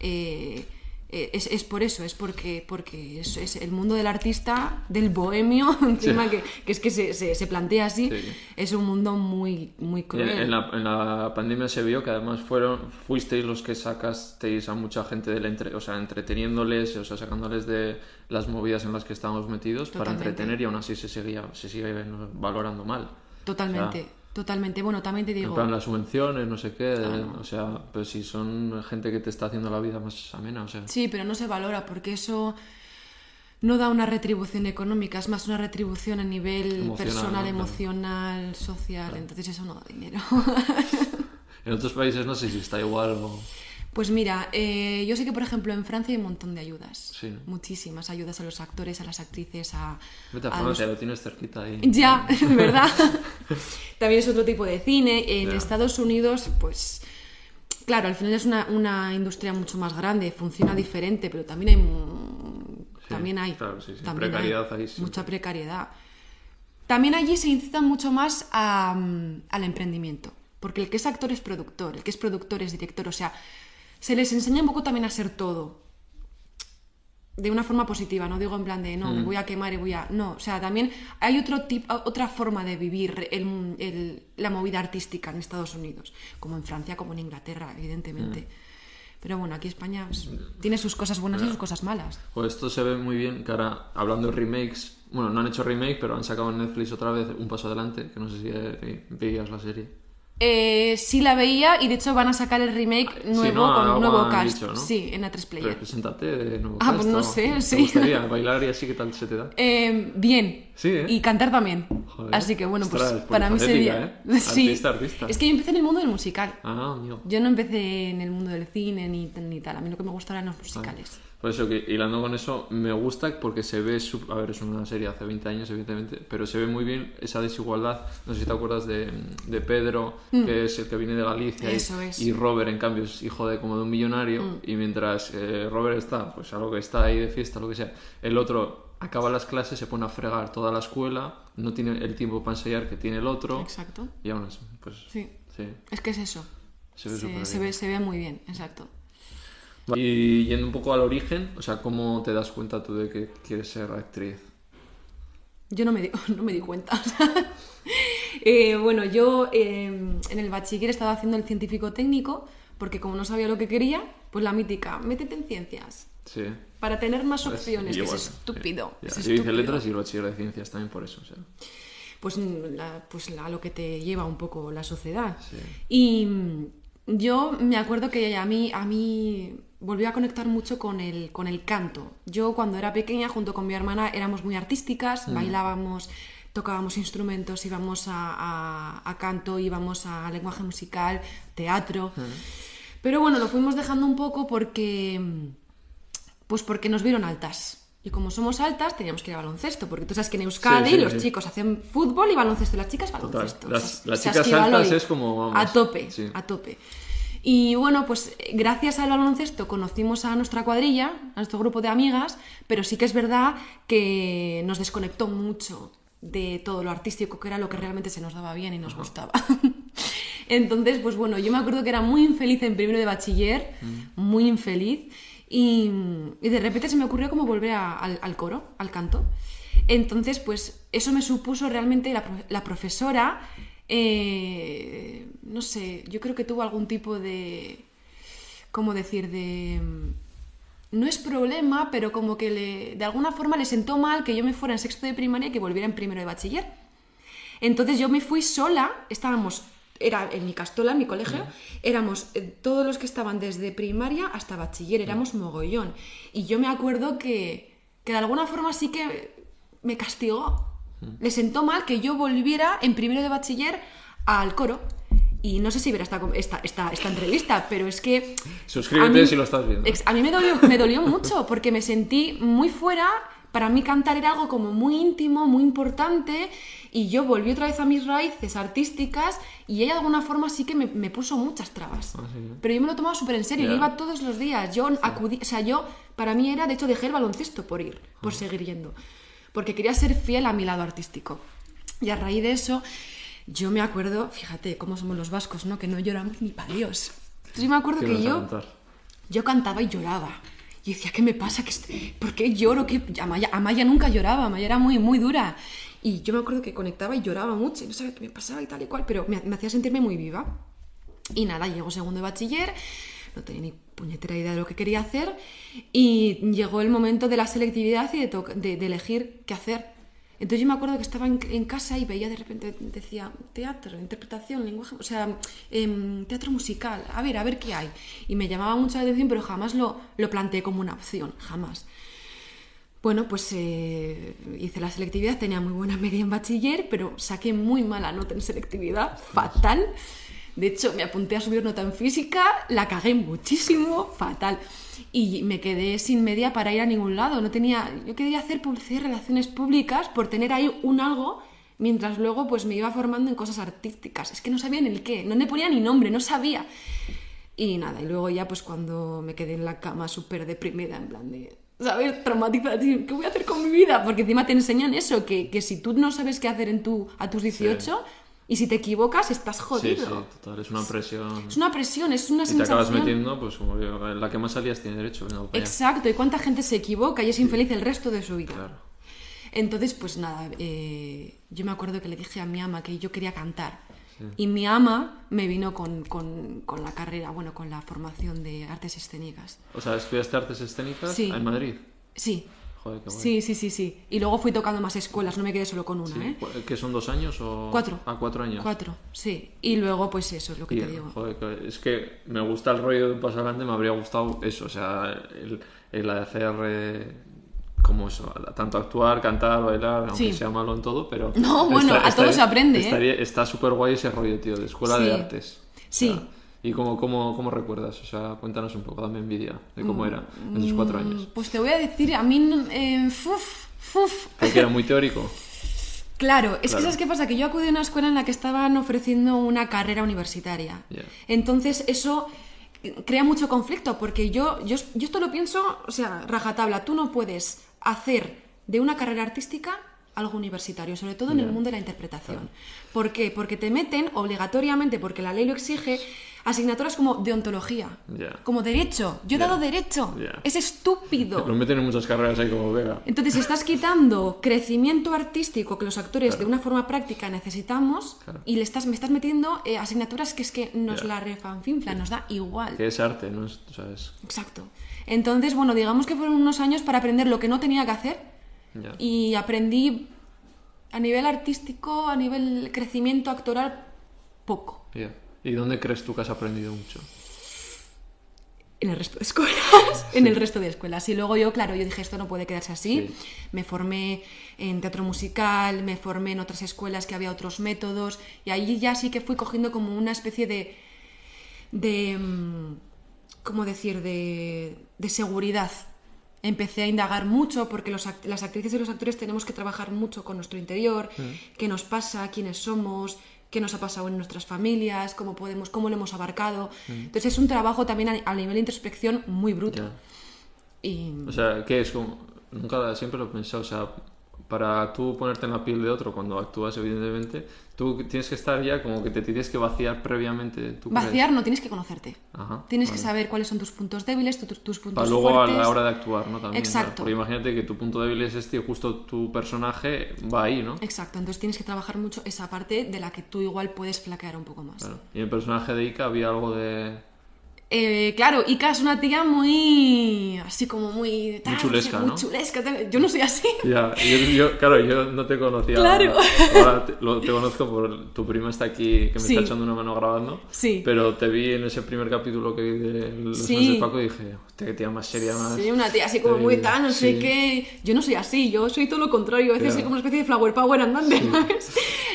eh, es, es por eso, es porque, porque es, es el mundo del artista, del bohemio, encima que, que es que se, se- se plantea así, Sí. es un mundo muy, muy En, cruel. en la, en la pandemia se vio que además fueron fuisteis los que sacasteis a mucha gente del entre, o sea, entreteniéndoles, o sea, sacándoles de las movidas en las que estábamos metidos para entretener y aún así se seguía se sigue valorando mal. Totalmente, totalmente. Bueno, también te En digo... plan, las subvenciones, no sé qué, o sea, pero si son gente que te está haciendo la vida más amena, o sea. Sí, pero no se valora porque eso no da una retribución económica, es más una retribución a nivel Emocional, personal, emocional, social, entonces eso no da dinero. En otros países no sé si está igual o... pues mira, eh, yo sé que por ejemplo en Francia hay un montón de ayudas, Sí, muchísimas ayudas a los actores, a las actrices, a... Vete a a Francia, los- lo tienes cerquita ahí. Ya, ¿verdad? También es otro tipo de cine. En. Estados Unidos, pues... Claro, al final es una, una industria mucho más grande, funciona diferente, pero también hay... Sí, también hay, claro, sí, sí, también precariedad hay ahí mucha precariedad. También allí se incita mucho más a, mm, al emprendimiento, porque el que es actor es productor, el que es productor es director, o sea, se les enseña un poco también a ser todo, de una forma positiva, no digo en plan de no, Mm. me voy a quemar y voy a. No, o sea, también hay otro tipo, otra forma de vivir el- el- la movida artística en Estados Unidos, como en Francia, como en Inglaterra, evidentemente. Mm. Pero bueno, aquí España pues, tiene sus cosas buenas y sus cosas malas. Pues esto se ve muy bien, que ahora, hablando de remakes, bueno, no han hecho remake, pero han sacado en Netflix otra vez un paso adelante, que no sé si eh, veías la serie. Eh, sí la veía y de hecho van a sacar el remake nuevo ¿no? con un nuevo cast. dicho, ¿no? Sí, en A3 Pero Player. preséntate de nuevo. Ah, pues no esto. sé, ¿Te sí. gustaría bailar y así qué tal se te da? Eh, bien. Sí, ¿eh? Y cantar también. Joder. Así que bueno, pues Ostras, para mí sería. ¿eh? Sí. Artista, artista. Es que yo empecé en el mundo del musical. Ah, amigo. Yo no empecé en el mundo del cine ni, ni tal. A mí lo que me gusta eran los musicales. Por eso que hilando con eso, me gusta porque se ve, su- a ver, es una serie hace 20 años, evidentemente, pero se ve muy bien esa desigualdad. No sé si te acuerdas de, de Pedro, que es el que viene de Galicia, y- Mm. Eso es. Mm. y Robert, en cambio, es hijo de como de un millonario, y mientras eh, Robert está, pues a lo que está ahí de fiesta, lo que sea, el otro acaba las clases, se pone a fregar toda la escuela, no tiene el tiempo para ensayar que tiene el otro, Exacto. y aún así, pues Sí. sí, Es que es eso. se ve Se, súper se bien. ve, se ve muy bien, exacto. Y yendo un poco al origen, o sea, ¿cómo te das cuenta tú de que quieres ser actriz? Yo no me di, no me di cuenta. Eh, bueno, yo eh, en el bachiller estaba haciendo el científico técnico porque como no sabía lo que quería, pues la mítica, métete en ciencias Sí. para tener más Pues, opciones, que es estúpido. sí. Es Yo hice estúpido. letras y el bachiller de ciencias también por eso. O sea, pues, la- pues a lo que te lleva un poco la sociedad. Sí. Y yo me acuerdo que a mí, a mí volvió a conectar mucho con el, con el canto. Yo cuando era pequeña, junto con mi hermana, éramos muy Mm. artísticas, bailábamos, tocábamos instrumentos, íbamos a, a- a canto, íbamos a lenguaje musical, teatro. Mm. Pero bueno, lo fuimos dejando un poco porque, pues porque nos vieron altas. Y como somos altas, teníamos que ir a baloncesto, porque tú sabes que en Euskadi Sí, sí, los sí. chicos hacen fútbol y baloncesto, las chicas Total. baloncesto. Las- chicas altas es como, vamos, A tope, a tope. Y bueno, pues gracias al baloncesto conocimos a nuestra cuadrilla, a nuestro grupo de amigas, pero sí que es verdad que nos desconectó mucho de todo lo artístico, que era lo que realmente se nos daba bien y nos gustaba. Entonces, pues bueno, yo me acuerdo que era muy infeliz en primero de bachiller, Mm. muy infeliz, y, de repente se me ocurrió como volver al, coro, al canto. Entonces, pues eso me supuso realmente la, pro- la profesora, eh, no sé, yo creo que tuvo algún tipo de, ¿cómo decir?, de... No es problema, pero como que le, de alguna forma le sentó mal que yo me fuera en sexto de primaria y que volviera en primero de bachiller. Entonces yo me fui sola, estábamos, era en mi castola, en mi colegio, éramos eh, todos los que estaban desde primaria hasta bachiller, éramos mogollón. Y yo me acuerdo que, que de alguna forma sí que me castigó. Le sentó mal que yo volviera en primero de bachiller al coro. Y no sé si verá esta, esta, esta, esta entrevista, pero es que... Suscríbete mí- si lo estás viendo. A mí me dolió, me dolió mucho porque me sentí muy fuera. Para mí cantar era algo como muy íntimo, muy importante y yo volví otra vez a mis raíces artísticas y ella de alguna forma sí que me, me puso muchas trabas. Ah, sí. Pero yo me lo tomaba súper en serio, yo iba todos los días, yo acudí, o sea, yo, para mí era, de hecho, dejé el baloncesto por ir, por seguir yendo, porque quería ser fiel a mi lado artístico. Y a raíz de eso, yo me acuerdo, fíjate cómo somos los vascos, ¿no? Que no lloramos ni para Dios. Entonces yo me acuerdo ¿Qué que yo... cantar? Yo cantaba y lloraba. Y decía, ¿qué me pasa? ¿Qué ¿Por qué lloro? ¿Qué? Amaya, Amaya nunca lloraba, Amaya era muy, muy dura. Y yo me acuerdo que conectaba y lloraba mucho y no sabía qué me pasaba y tal y cual, pero me, hacía sentirme muy viva. Y nada, llegó segundo de bachiller, no tenía ni puñetera idea de lo que quería hacer y llegó el momento de la selectividad y de- de elegir qué hacer. Entonces yo me acuerdo que estaba en, en casa y veía de repente, decía, teatro, interpretación, lenguaje, o sea, em, teatro musical, a ver, a ver qué hay. Y me llamaba mucho la atención, pero jamás lo, lo planteé como una opción, jamás. Bueno, pues eh, hice la selectividad, tenía muy buena media en bachiller, pero saqué muy mala nota en selectividad, fatal. De hecho, me apunté a subir nota en física, la cagué muchísimo, fatal. Y me quedé sin media para ir a ningún lado. No tenía, yo quería hacer publicidad y relaciones públicas por tener ahí un algo, mientras luego pues me iba formando en cosas artísticas. Es que no sabía ni el qué, no me ponía ni nombre, no sabía. Y nada, y luego ya pues cuando me quedé en la cama súper deprimida, en plan de, ¿sabes? Traumatizada, ¿qué voy a hacer con mi vida? Porque encima te enseñan eso, que, que si tú no sabes qué hacer en tu, a tus 18... Y si te equivocas, estás Sí, jodido. sí, total, es una presión. Es una presión, es una Y te sensación. acabas metiendo, pues como yo, la que más salías tiene derecho. allá. Exacto, y cuánta gente se equivoca y es infeliz el resto de su vida. Claro. Entonces, pues nada, eh, yo me acuerdo que le dije a mi ama que yo quería cantar. Y mi ama me vino con, con- con la carrera, bueno, con la formación de artes escénicas. O sea, estudiaste artes escénicas Sí. en Madrid. Sí, Joder, qué guay. sí, sí, sí, sí. Y luego fui tocando más escuelas, no me quedé solo con una, Sí. ¿eh? ¿Que son dos años o...? Cuatro. Ah, cuatro años. Cuatro, sí. Y luego, pues eso es lo que Y, te digo. joder, es que me gusta el rollo de un paso adelante, me habría gustado eso, o sea, el, el hacer eh, como eso, tanto actuar, cantar, bailar, aunque Sí. sea malo en todo, pero... No, bueno, a todo se aprende, ¿eh? Está súper guay ese rollo, tío, de escuela de artes. Sí. O sea, ¿Y cómo, cómo, cómo recuerdas? O sea, cuéntanos un poco, dame envidia de cómo era en tus cuatro años. Pues te voy a decir, a mí, eh, fuf, fuf. Porque era muy teórico. Claro, es Claro. que ¿sabes qué pasa? Que yo acudí a una escuela en la que estaban ofreciendo una carrera universitaria. Entonces eso crea mucho conflicto porque yo, yo, yo esto lo pienso, o sea, rajatabla, tú no puedes hacer de una carrera artística algo universitario, sobre todo en el mundo de la interpretación. ¿Por qué? Porque te meten obligatoriamente, porque la ley lo exige, asignaturas como deontología, Ya. como derecho. Yo he dado derecho. Es estúpido. Lo meten en muchas carreras ahí como Vega. Entonces estás quitando crecimiento artístico que los actores de una forma práctica necesitamos Claro. y le estás, me estás metiendo eh, asignaturas que es que nos la refanfinflan, nos da igual. Que es arte, ¿no? Es, o sea, es... Exacto. Entonces, bueno, digamos que fueron unos años para aprender lo que no tenía que hacer y aprendí a nivel artístico, a nivel crecimiento actoral, poco. Ya. ¿Y dónde crees tú que has aprendido mucho? En el resto de escuelas, en el resto de escuelas. Y luego yo, claro, yo dije, esto no puede quedarse así. Sí. Me formé en teatro musical, me formé en otras escuelas que había otros métodos, y ahí ya sí que fui cogiendo como una especie de, de mm, ¿cómo decir?, de, de seguridad. Empecé a indagar mucho porque los act- las actrices y los actores tenemos que trabajar mucho con nuestro interior, qué nos pasa, quiénes somos, qué nos ha pasado en nuestras familias, cómo podemos, cómo lo hemos abarcado. Entonces es un trabajo también a, a nivel de introspección muy bruto. Ya. Y O sea, ¿qué es como.? Nunca, siempre lo he pensado, o sea, para tú ponerte en la piel de otro cuando actúas, evidentemente, tú tienes que estar ya como que te tienes que vaciar previamente. ¿tú crees? vaciar no tienes que conocerte. Ajá, Tienes que saber cuáles son tus puntos débiles, tu- tus puntos Para luego a la hora de actuar, ¿no? También, Exacto. Porque imagínate que tu punto débil es este y justo tu personaje va ahí, ¿no? Exacto, entonces tienes que trabajar mucho esa parte de la que tú igual puedes flaquear un poco más. Claro. Y en el personaje de Ika había algo de. Eh, claro, Ika es una tía muy. así como muy. chulesca, muy ¿no? chulesca. Yo no soy así. Ya, yo, yo- claro, yo no te conocía. Claro. Ahora te, lo- te conozco por tu prima está aquí que me Sí. está echando una mano grabando. Sí. Pero te vi en ese primer capítulo que vi de Los Sí. De Paco y dije, hostia, qué tía más seria, más. Soy una tía así como muy tal, no sé sí. qué. Yo no soy así, yo soy todo lo contrario. A veces soy como una especie de flower power andante, ¿sabes?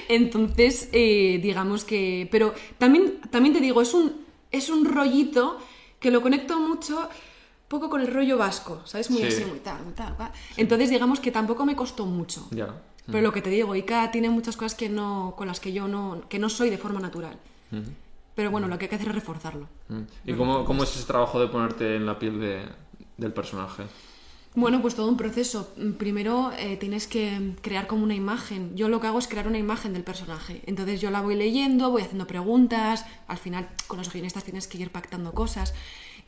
Entonces, eh, digamos que. Pero también, también te digo, es un, es un rollito que lo conecto mucho poco con el rollo vasco, ¿sabes? Muy Sí. así, muy tal, muy tal. Entonces, digamos que tampoco me costó mucho. Ya. Pero lo que te digo, Ika tiene muchas cosas que no, con las que yo no, que no soy de forma natural. Pero bueno, lo que hay que hacer es reforzarlo. Mm. ¿Y cómo, cómo es ese trabajo de ponerte en la piel de, del personaje? Bueno, pues todo un proceso. Primero eh, tienes que crear como una imagen. Yo lo que hago es crear una imagen del personaje. Entonces yo la voy leyendo, voy haciendo preguntas. Al final con los guionistas tienes que ir pactando cosas.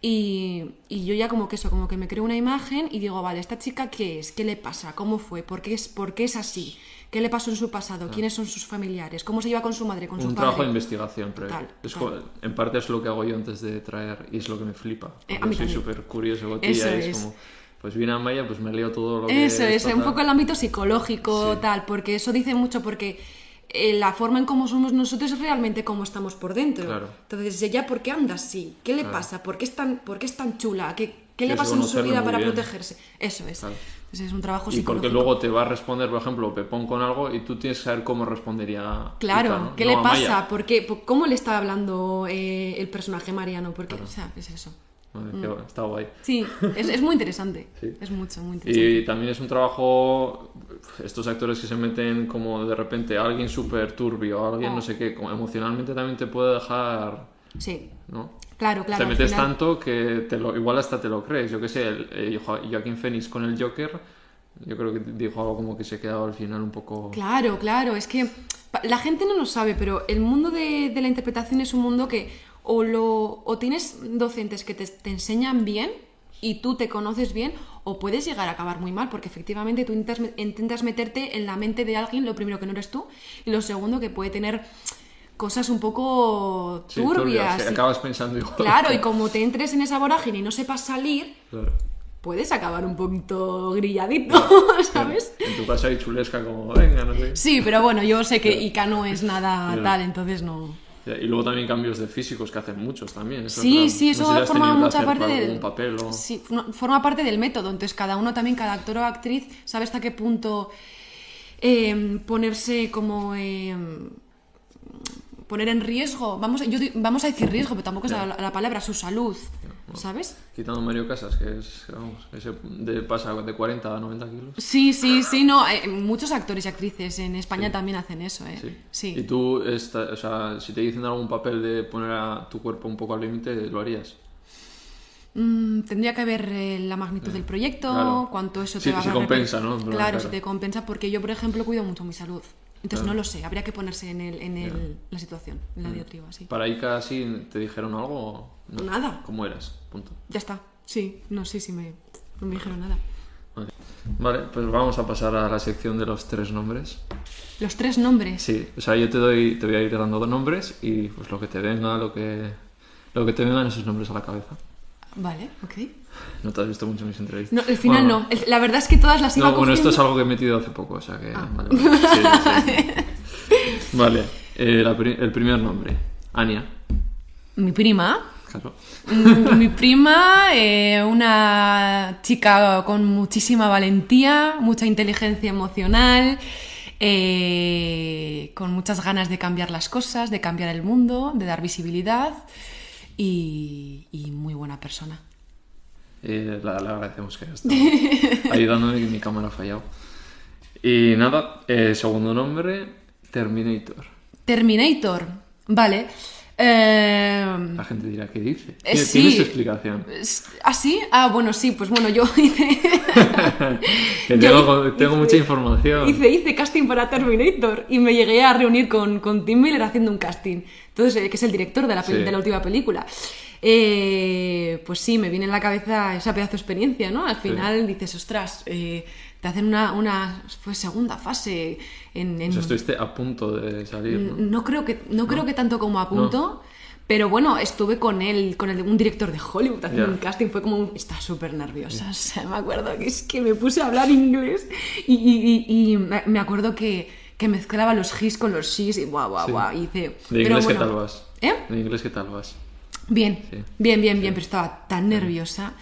Y, y yo ya como que eso, como que me creo una imagen y digo, vale, ¿esta chica qué es? ¿Qué le pasa? ¿Cómo fue? ¿Por qué es, por qué es así? ¿Qué le pasó en su pasado? ¿Quiénes son sus familiares? ¿Cómo se lleva con su madre, con su Un padre? trabajo de investigación previo. Es total. co- en parte es lo que hago yo antes de traer y es lo que me flipa. Eh, a mí soy súper curioso, y es, es. como... pues vine a Maya, pues me leo todo lo que... Eso es, un poco el ámbito psicológico, Sí. tal, porque eso dice mucho, porque eh, la forma en cómo somos nosotros es realmente cómo estamos por dentro. Claro. Entonces, ella, ¿por qué anda así? ¿Qué le Claro. pasa? ¿Por qué es tan, por qué es tan chula? ¿Qué, le pasa en su vida para bien. protegerse? Eso es. Claro. Entonces, es un trabajo Y psicológico. porque luego te va a responder, por ejemplo, Pepón con algo y tú tienes que saber cómo respondería. Claro. ¿qué No le pasa? ¿Por qué? ¿Por- ¿Cómo le está hablando eh, el personaje Mariano? Porque, o sea, es eso. Bueno, está guay. Sí, es, es muy interesante. Sí. Es mucho, muy interesante. Y también es un trabajo, estos actores que se meten como de repente a alguien súper turbio, a alguien Oh. no sé qué, como emocionalmente también te puede dejar, Sí, ¿no? claro, claro. te metes final- tanto que te lo, igual hasta te lo crees. Yo qué sé, el, eh, Jo- Joaquín Phoenix con el Joker, yo creo que dijo algo como que se quedaba al final un poco... Claro, claro, es que la gente no lo sabe, pero el mundo de, de la interpretación es un mundo que o, lo, o tienes docentes que te, te enseñan bien y tú te conoces bien, o puedes llegar a acabar muy mal, porque efectivamente tú intentas, intentas meterte en la mente de alguien, lo primero que no eres tú, y lo segundo que puede tener cosas un poco Sí, turbias. sí, y- acabas pensando igual. Claro, y como te entres en esa vorágine y no sepas salir, Claro. puedes acabar un poquito grilladito, ¿sabes? En tu casa hay chulesca como, venga, no sé. Sí, pero bueno, yo sé que Ica no es nada tal, entonces no. Y luego también cambios de físicos que hacen muchos también. eso Sí, sí, eso No sé si has forma mucha parte del. algún papel o... Sí, forma- parte del método. Entonces, cada uno también, cada actor o actriz, sabe hasta qué punto eh, ponerse como. eh, poner en riesgo. Vamos, a- yo vamos a decir riesgo, pero tampoco es la, la palabra, su salud. ¿Sabes? Quitando Mario Casas, que es, vamos, ese de, pasa de 40 a 90 kilos. Sí, sí, sí, no. eh, muchos actores y actrices en España también hacen eso, ¿eh? Sí. Sí. Y tú, esta- o sea, si te dicen algún papel de poner a tu cuerpo un poco al límite, ¿lo harías? Mm, tendría que ver eh, la magnitud del proyecto, claro. cuánto eso te va a si reper- compensa, ¿no? Claro, claro. si te compensa, porque yo, por ejemplo, cuido mucho mi salud. Entonces Claro. no lo sé, habría que ponerse en, el, en el- la situación, en la diatriba, sí. ¿Para Ica sí te dijeron algo no? Nada. ¿Cómo eras? Punto. Ya está, sí, no sé si me, no me dijeron nada. Vale. Vale, pues vamos a pasar a la sección de los tres nombres. Los tres nombres. Sí, o sea, yo te doy, te voy a ir dando dos nombres y pues lo que te venga, lo que, lo que te vengan esos nombres a la cabeza. Vale, ok. No te has visto mucho mis entrevistas. No, el final Bueno, no. El- la verdad es que todas las iba No, bueno, esto es algo que he metido hace poco, o sea que... Ah. Vale, vale. Sí, sí. Vale, eh, la pri- el primer nombre, Ania. Mi prima. Claro. Mm, Mi prima, eh, una chica con muchísima valentía, mucha inteligencia emocional, eh, con muchas ganas de cambiar las cosas, de cambiar el mundo, de dar visibilidad y, y muy buena persona. Eh, la, le agradecemos que haya estado ayudándome que mi cámara ha fallado. Y nada, eh, segundo nombre, Terminator. Terminator, vale. Eh, La gente dirá, ¿qué dice? Eh, ¿Tienes, sí. tienes explicación? ¿Ah, sí? Ah, bueno, sí, pues bueno, yo hice... Que Yo tengo, hice- mucha información. Hice, hice casting para Terminator y me llegué a reunir con, con Tim Miller haciendo un casting. Entonces, eh, que es el director de la, peli- Sí. de la última película. Eh, pues sí, me viene en la cabeza esa pedazo de experiencia, ¿no? Al final dices, ostras, eh, te hacen una, una pues, segunda fase en... en- O sea, estuviste a punto de salir, ¿no? no creo que, no, creo que tanto como a punto, pero bueno, estuve con él, con el, un director de Hollywood haciendo Ya. un casting, fue como un... Estaba súper nerviosa, o sea, me acuerdo que es que me puse a hablar inglés y, y- y- y me acuerdo que, que mezclaba los his con los shis y guau, guau, Sí. guau, y hice... ¿De inglés qué tal vas? ¿Eh? ¿De inglés qué tal vas? Bien, Sí. bien, bien, bien, pero estaba tan nerviosa.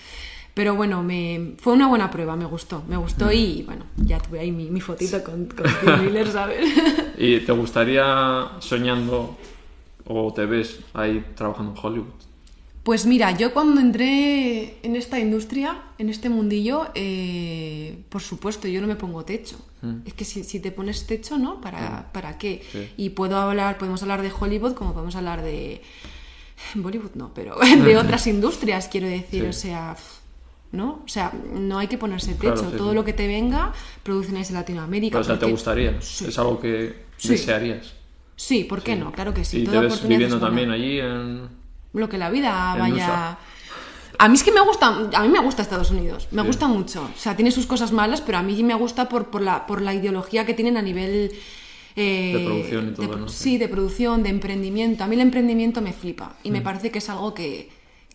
Pero bueno, me, fue una buena prueba, me gustó, me gustó Mm. y bueno, ya tuve ahí mi, mi fotito con, con Tim Miller, ¿sabes? ¿Y te gustaría soñando o te ves ahí trabajando en Hollywood? Pues mira, yo cuando entré en esta industria, en este mundillo, eh, por supuesto, yo no me pongo techo. Es que si, si te pones techo, ¿no? ¿Para, ¿para qué? Sí. Y puedo hablar, podemos hablar de Hollywood como podemos hablar de... Bollywood no, pero de otras industrias, quiero decir, Sí. o sea... ¿No? O sea, no hay que ponerse techo. Claro, sí, Todo sí. lo que te venga, producciones en Latinoamérica. o sea, ¿te gustaría? Sí. ¿Es algo que desearías? Sí, ¿por qué no? Claro que sí. ¿Y toda te ves viviendo también allí en...? lo que la vida vaya a mí es que me gusta a mí me gusta Estados Unidos me gusta mucho o sea tiene sus cosas malas pero a mí me gusta por, por la por la ideología que tienen a nivel eh, De producción y todo, de- ¿no? sí de producción de emprendimiento a mí el emprendimiento me flipa y me parece que es algo que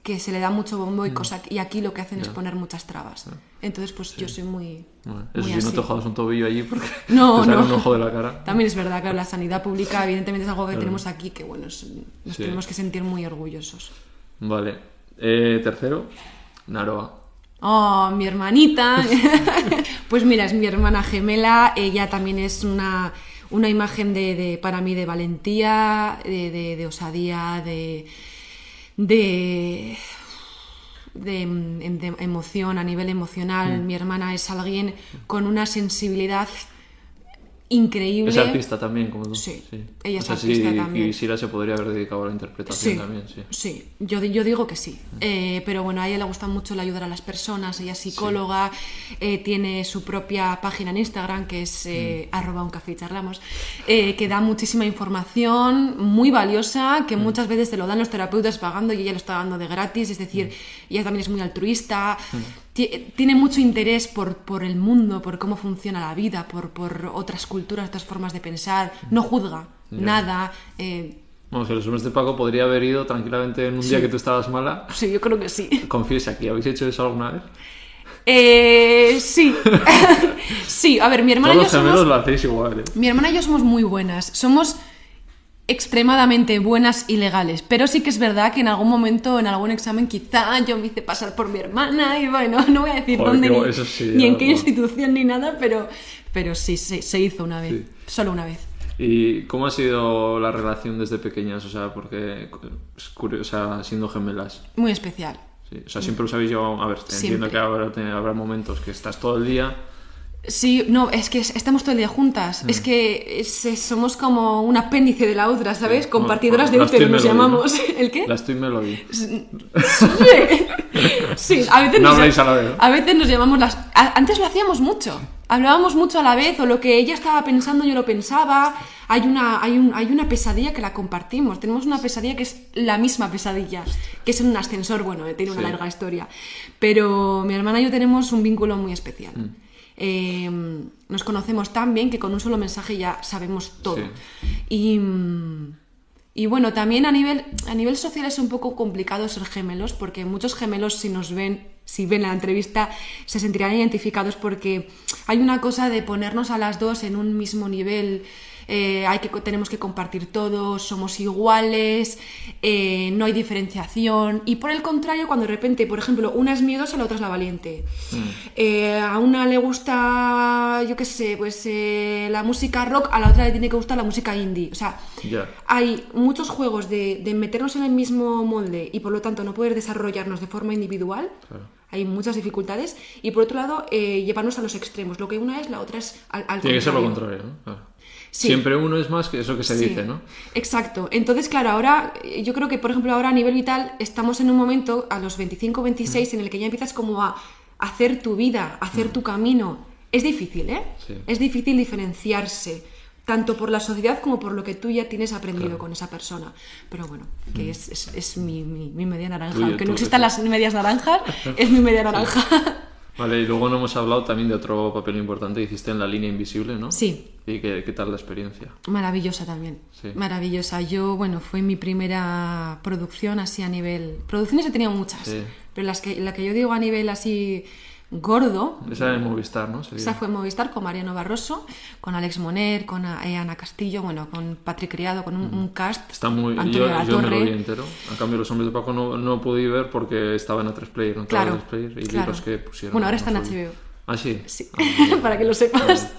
que se le da mucho bombo y, cosa, y aquí lo que hacen es poner muchas trabas. Entonces, pues yo soy muy. Bueno, eso muy sí, no te jodas un tobillo allí porque No, te no. un ojo de la cara. También es verdad que la sanidad pública, evidentemente, es algo que tenemos aquí que, bueno, es- nos Sí. tenemos que sentir muy orgullosos. Vale. Eh, tercero, Naroa. Oh, mi hermanita. pues mira, es mi hermana gemela. Ella también es una, una imagen de, de- para mí de valentía, de, de- de osadía, de. De. de, de emoción, a nivel emocional. Mi hermana es alguien con una sensibilidad increíble. Es artista también, como tú. Sí, ella es O sea, artista si también. quisiera se podría haber dedicado a la interpretación Sí, también, sí. sí, yo, yo digo que sí. Eh, pero bueno, a ella le gusta mucho el ayudar a las personas, ella es psicóloga, eh, tiene su propia página en Instagram que es eh, Mm. arroba un café y charlamos, eh, que da muchísima información muy valiosa, Mm. que muchas veces te lo dan los terapeutas pagando y ella lo está dando de gratis, es decir, Mm. ella también es muy altruista. Ti- Tiene mucho interés por, por el mundo, por cómo funciona la vida, por, por otras culturas, otras formas de pensar. No juzga nada. eh, Vamos, el resumen de Paco podría haber ido tranquilamente en un día que tú estabas mala. Sí, yo creo que sí. Confiesa aquí, ¿habéis hecho eso alguna vez? Eh, sí. sí, a ver, mi hermana, y yo los somos, lo hacéis igual, ¿eh? mi hermana y yo somos muy buenas. Somos extremadamente buenas y legales. Pero sí que es verdad que en algún momento, en algún examen, quizá yo me hice pasar por mi hermana y bueno, no voy a decir Joder, dónde ni, sí, en qué institución ni nada, pero, pero sí, se, se hizo una vez. Sí. Solo una vez. ¿Y cómo ha sido la relación desde pequeñas? O sea, porque es sea, siendo gemelas. Muy especial. Sí. O sea, siempre os habéis llevado. A ver, entiendo Siempre. que habrá momentos que estás todo el día. Sí, no, es que es- estamos todo el día juntas. Mm. Es que es- somos como un apéndice de la otra, ¿sabes? Sí. Compartidoras Bueno, de útero nos llamamos. ¿El qué? La estoy melody. Sí, sí, a veces, No nos, habláis a la vez, ¿no? a veces nos llamamos las... Antes lo hacíamos mucho. Hablábamos mucho a la vez, o lo que ella estaba pensando yo lo pensaba. Hay una, hay, un- hay una pesadilla que la compartimos. Tenemos una pesadilla que es la misma pesadilla, que es en un ascensor, bueno, tiene una Sí. larga historia. Pero mi hermana y yo tenemos un vínculo muy especial. Mm. Eh, nos conocemos tan bien que con un solo mensaje ya sabemos todo. Sí. Y... y bueno, también a nivel, a nivel social es un poco complicado ser gemelos, porque muchos gemelos si nos ven, si ven la entrevista, se sentirán identificados porque hay una cosa de ponernos a las dos en un mismo nivel. Eh, hay que, tenemos que compartir todo, somos iguales, eh, no hay diferenciación. Y por el contrario, cuando de repente, por ejemplo, una es miedosa, la otra es la valiente. Eh, a una le gusta, yo qué sé, pues la música rock, a la otra le tiene que gustar la música indie. O sea, hay muchos juegos de, de meternos en el mismo molde y por lo tanto no poder desarrollarnos de forma individual. Claro. Hay muchas dificultades. Y por otro lado, eh, llevarnos a los extremos. Lo que una es, la otra es al, al Tiene que ser lo contrario. ¿no? Sí. Siempre uno es más que eso que se Sí, dice, ¿no? Exacto. Entonces, claro, ahora yo creo que, por ejemplo, ahora a nivel vital estamos en un momento, a los 25 26, Mm. en el que ya empiezas como a hacer tu vida, a hacer tu camino. Es difícil, ¿eh? Sí. Es difícil diferenciarse, tanto por la sociedad como por lo que tú ya tienes aprendido con esa persona. Pero bueno, que es, es- es mi, mi- mi media naranja. Mm. Tuyo, Aunque no existan las medias naranjas, es mi media naranja. Vale, y luego no hemos hablado también de otro papel importante que hiciste en La Línea Invisible, ¿no? Sí. ¿Y qué, qué tal la experiencia? Maravillosa también. Sí. Maravillosa. Yo, bueno, fue mi primera producción así a nivel. Producciones he tenido muchas, Sí. pero las que, la que yo digo a nivel así gordo. Esa de Movistar, ¿no? Sería. Esa fue en Movistar con Mariano Barroso, con Alex Moner, con a- eh, Ana Castillo, bueno, con Patrick Criado, con un, un cast. Está muy... Antonio yo yo me lo vi entero. A cambio, Los Hombres de Paco no, no pude ver porque estaba en A3 Player, no Claro, en A3 Player, y claro. los que pusieron. Bueno, ahora está en HBO. Ah, sí. Sí, Ah, para que lo sepas.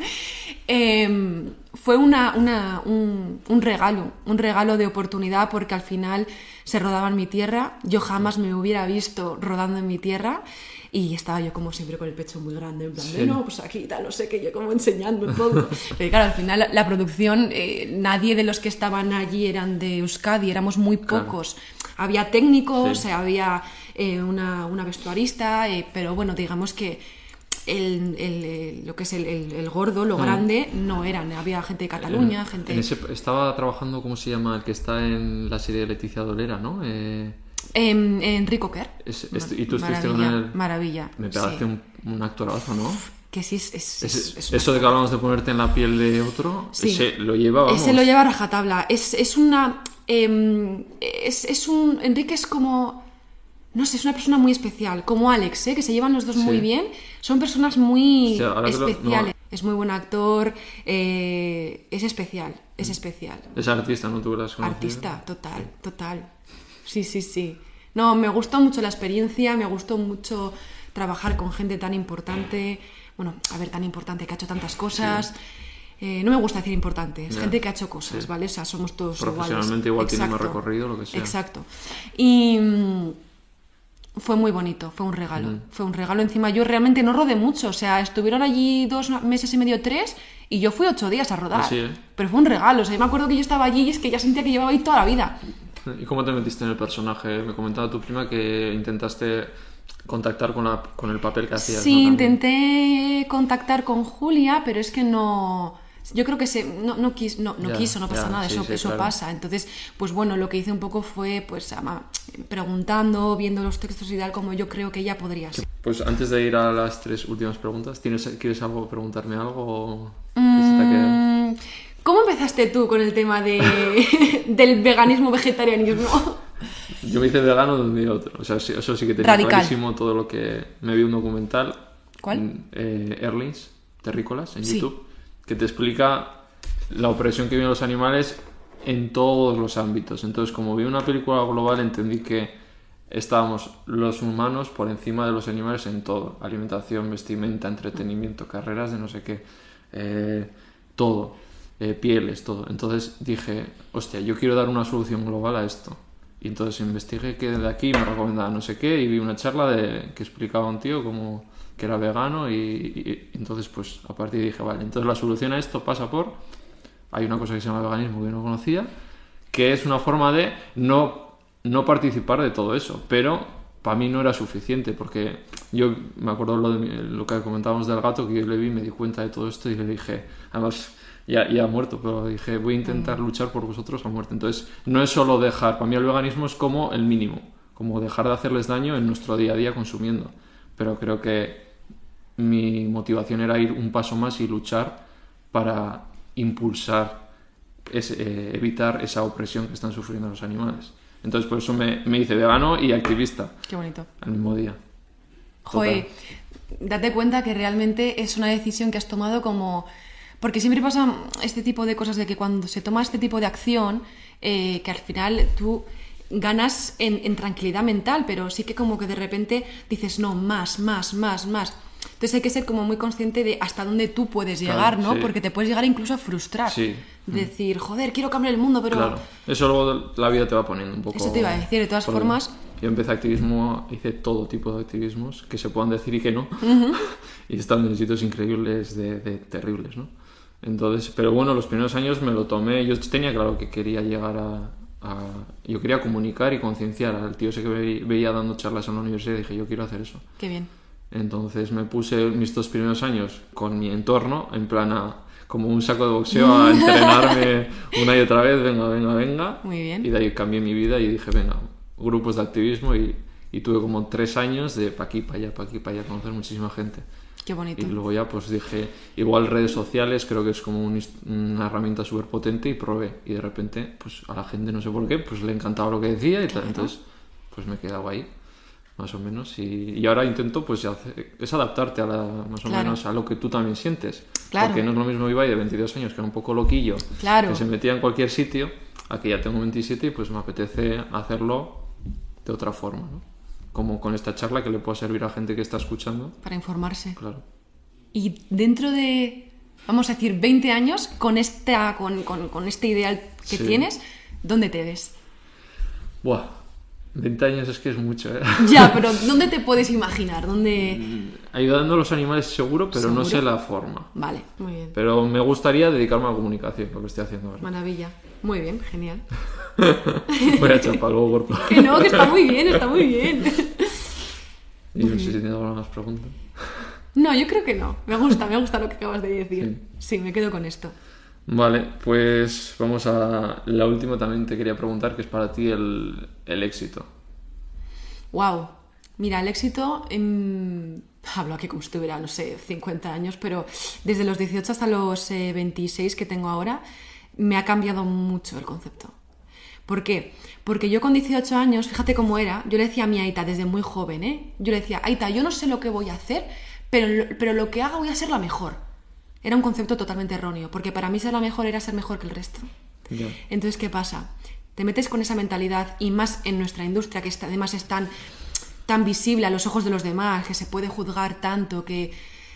Eh, fue una, una- un, un regalo, un regalo de oportunidad porque al final se rodaba en mi tierra. Yo jamás me hubiera visto rodando en mi tierra y estaba yo como siempre con el pecho muy grande, en plan Sí. no, pues aquí tal, no sé qué, yo como enseñando todo. Pero claro, al final la, la producción, eh, nadie de los que estaban allí eran de Euskadi, éramos muy Claro. pocos. Había técnicos, Sí. eh, había eh, una, una vestuarista, eh, pero bueno, digamos que el, el- el- lo que es el, el- gordo, lo grande, no eran. Había gente de Cataluña, En- gente... en ese- estaba trabajando, ¿cómo se llama? El que está en la serie de Leticia Dolera, ¿no? Eh, Em, Enrico Kerr. Es- es- y tú estuviste con él. Maravilla. me sí. parece un, un actorazo, ¿no? Que sí, es, es- Es- es- es eso de que hablamos de ponerte en la piel de otro, Sí. ese lo lleva, vamos. Ese lo lleva a rajatabla. Es, es una. em, es, es un. Enrique es como. no sé, es una persona muy especial, como Alex, ¿eh? que se llevan los dos muy Sí. bien, son personas muy Sí, lo- especiales. no. Es muy buen actor, eh, es especial, es especial. Es artista, ¿no? Tú lo has conocido. Artista, total, total. Sí, sí, sí. No, me gustó mucho la experiencia, me gustó mucho trabajar con gente tan importante. Bueno, a ver, tan importante, que ha hecho tantas cosas. Eh, no me gusta decir importante, es gente que ha hecho cosas, Sí. ¿vale? O sea, somos todos iguales. Profesionalmente igual tiene más Exacto. recorrido, lo que sea. Exacto. Y mm, fue muy bonito, fue un regalo. Fue un regalo. Encima, yo realmente no rodé mucho. O sea, estuvieron allí dos meses y medio, tres, y yo fui ocho días a rodar. Así, ¿eh? Pero fue un regalo. O sea, yo me acuerdo que yo estaba allí y es que ya sentía que llevaba ahí toda la vida. ¿Y cómo te metiste en el personaje? Me comentaba tu prima que intentaste contactar con, la, con el papel que hacías. Sí, ¿no? Intenté contactar con Julia, pero es que no. Yo creo que se, no, no, quis- no, no quiso, no pasa nada, sí, eso, sí, eso claro. pasa. Entonces, pues bueno, lo que hice un poco fue pues preguntando, viendo los textos y tal, como yo creo que ella podría ser. Pues antes de ir a las tres últimas preguntas, ¿tienes, ¿quieres algo preguntarme algo o? Mm, ¿Cómo empezaste tú con el tema de, del veganismo, vegetarianismo? Yo me hice vegano de un día a otro. O sea, eso sí que tenía Radical. clarísimo todo lo que... Me vi un documental. ¿Cuál? mm, Eh, Erlings, Terrícolas, en Sí. YouTube, que te explica la opresión que viven los animales en todos los ámbitos. Entonces, como vi una película global, entendí que estábamos los humanos por encima de los animales en todo. Alimentación, vestimenta, entretenimiento, carreras de no sé qué. eh, todo. Eh, pieles, todo. Entonces dije, hostia, yo quiero dar una solución global a esto. Y entonces investigué que de aquí me recomendaba no sé qué y vi una charla de, que explicaba un tío como que era vegano y, y- entonces pues a partir dije, vale, entonces la solución a esto pasa por, hay una cosa que se llama veganismo que no conocía, que es una forma de no, no participar de todo eso, pero para mí no era suficiente porque yo me acuerdo lo, de lo que comentábamos del gato que yo le vi, me di cuenta de todo esto y le dije, además ya, ya ha muerto, pero dije, voy a intentar luchar por vosotros a muerte. Entonces, no es solo dejar, para mí el veganismo es como el mínimo, como dejar de hacerles daño en nuestro día a día consumiendo. Pero creo que mi motivación era ir un paso más y luchar para impulsar, ese- eh, evitar esa opresión que están sufriendo los animales. Entonces, por eso me, me hice vegano y activista Qué bonito. al mismo día. Joder, date cuenta que realmente es una decisión que has tomado como... Porque siempre pasa este tipo de cosas de que cuando se toma este tipo de acción, eh, que al final tú ganas en, en tranquilidad mental, pero sí que como que de repente dices, no, más, más, más, más. Entonces hay que ser como muy consciente de hasta dónde tú puedes Claro, llegar, ¿no? sí. Porque te puedes llegar incluso a frustrar. Sí. Decir, joder, quiero cambiar el mundo, pero... Claro, eso luego la vida te va poniendo un poco. Eso te iba a decir, de todas formas- Yo empecé activismo, hice todo tipo de activismos que se puedan decir y que no. y he estado en sitios increíbles, de, de terribles, ¿no? Entonces, pero bueno, los primeros años me lo tomé. Yo tenía claro que quería llegar a. a- yo quería comunicar y concienciar al tío ese que ve- veía dando charlas en la universidad y dije, yo quiero hacer eso. Qué bien. Entonces me puse mis dos primeros años con mi entorno, en plan a- como un saco de boxeo, a entrenarme una y otra vez, venga, venga, venga. Muy bien. Y de ahí cambié mi vida y dije, venga, grupos de activismo y, y tuve como tres años de pa' aquí, pa' allá, pa' aquí, pa' allá, conocer muchísima gente. Qué bonito. Y luego ya pues dije, igual redes sociales creo que es como un una herramienta súper potente y probé. Y de repente, pues a la gente no sé por qué, pues le encantaba lo que decía y tal. Entonces, pues me he quedado ahí, más o menos. Y, y ahora intento pues hacer- es adaptarte a la, más o Claro. menos a lo que tú también sientes. Claro. Porque no es lo mismo Ibai de 22 años, que era un poco loquillo, Claro. que se metía en cualquier sitio, a que ya tengo 27 y pues me apetece hacerlo de otra forma, ¿no? Como con esta charla que le pueda servir a gente que está escuchando. Para informarse. Claro. Y dentro de, vamos a decir, 20 años, con, esta, con, con- con este ideal que Sí. tienes, ¿dónde te ves? Buah, 20 años es que es mucho, ¿eh? Ya, pero ¿dónde te puedes imaginar? ¿Dónde...? Ayudando a los animales seguro, pero no ¿Seguro? sé la forma. Vale, muy bien. Pero me gustaría dedicarme a la comunicación, lo que estoy haciendo ahora. Maravilla. Muy bien, genial. Voy a chapar, luego corto. Que no, que está muy bien, está muy bien. Y no sé si tienes alguna más pregunta. No, yo creo que no. Me gusta, me gusta lo que acabas de decir. Sí, me quedo con esto. Vale, pues vamos a la última también te quería preguntar, que es para ti el, el éxito. Wow. Mira, el éxito, em, hablo aquí como si tuviera, no sé, 50 años, pero desde los 18 hasta los eh, 26 que tengo ahora, me ha cambiado mucho el concepto. ¿Por qué? Porque yo con 18 años, fíjate cómo era, yo le decía a mi Aita desde muy joven, ¿eh? Yo le decía, Aita, yo no sé lo que voy a hacer, pero, lo- pero lo que haga voy a ser la mejor. Era un concepto totalmente erróneo, porque para mí ser la mejor era ser mejor que el resto. Entonces, ¿qué pasa? Te metes con esa mentalidad y más en nuestra industria, que está- además es tan, tan visible a los ojos de los demás, que se puede juzgar tanto, que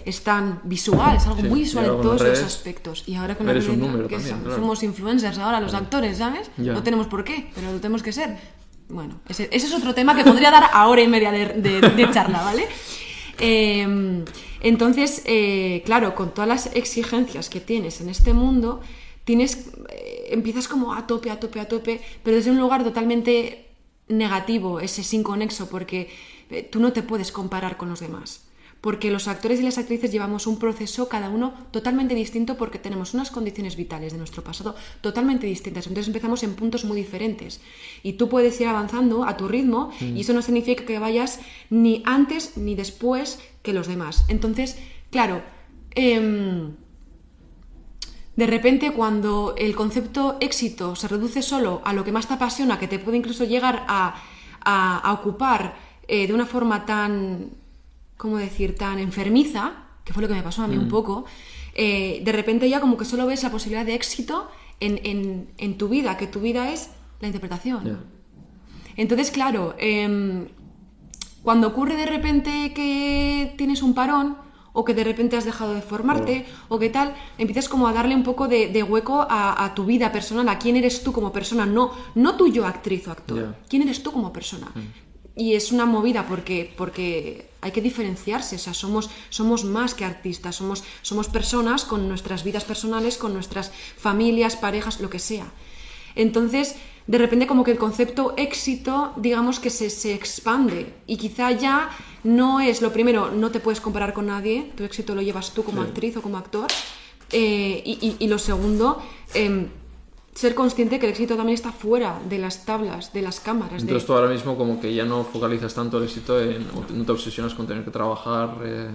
es tan visual, es algo Sí, muy visual en ahora todos los aspectos. Y ahora con la que también, so- claro. somos influencers ahora, los actores, ¿sabes? Ya. No tenemos por qué, pero lo tenemos que ser. Bueno, ese, ese es otro tema que podría dar a hora y media de, de- de charla, ¿vale? Eh, entonces, eh, claro, con todas las exigencias que tienes en este mundo, tienes, eh, empiezas como a tope, a tope, a tope, pero desde un lugar totalmente negativo, ese sin conexo, porque eh, tú no te puedes comparar con los demás. Porque los actores y las actrices llevamos un proceso cada uno totalmente distinto porque tenemos unas condiciones vitales de nuestro pasado totalmente distintas. Entonces empezamos en puntos muy diferentes. Y tú puedes ir avanzando a tu ritmo y eso no significa que vayas ni antes ni después que los demás. Entonces, claro, em, de repente, cuando el concepto éxito se reduce solo a lo que más te apasiona, que te puede incluso llegar a, a- a ocupar eh, de una forma tan, ¿cómo decir?, tan enfermiza, que fue lo que me pasó a mí un poco, eh, de repente ya como que solo ves la posibilidad de éxito en, en- en tu vida, que tu vida es la interpretación. Entonces, claro, em, cuando ocurre de repente que tienes un parón o que de repente has dejado de formarte o que tal, empiezas como a darle un poco de, de hueco a, a tu vida personal, a quién eres tú como persona, no, no tú yo actriz o actor, quién eres tú como persona. Y es una movida porque, porque hay que diferenciarse, o sea, somos, somos más que artistas, somos, somos personas con nuestras vidas personales, con nuestras familias, parejas, lo que sea. Entonces, de repente como que el concepto éxito, digamos que se, se expande y quizá ya no es lo primero, no te puedes comparar con nadie, tu éxito lo llevas tú como Sí. actriz o como actor. Eh, y, y- y lo segundo, em, ser consciente que el éxito también está fuera de las tablas, de las cámaras. de- Entonces tú ahora mismo como que ya no focalizas tanto el éxito en, no te obsesionas con tener que trabajar. eh,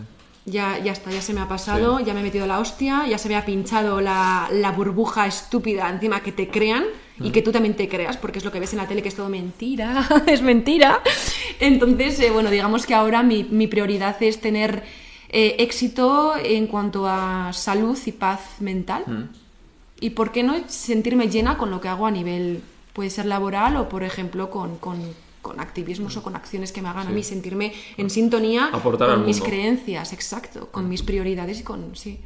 Ya, ya está, ya se me ha pasado, ya me he metido la hostia, ya se me ha pinchado la, la burbuja estúpida encima que te crean y que tú también te creas, porque es lo que ves en la tele que es todo mentira, es mentira. Entonces, eh, bueno, digamos que ahora mi, mi prioridad es tener eh, éxito en cuanto a salud y paz mental. Y por qué no sentirme llena con lo que hago a nivel, puede ser laboral o, por ejemplo, con, con, con activismos o con acciones que me hagan a mí sentirme en sintonía Aportar con mis creencias, exacto, con mis prioridades y con... Sí.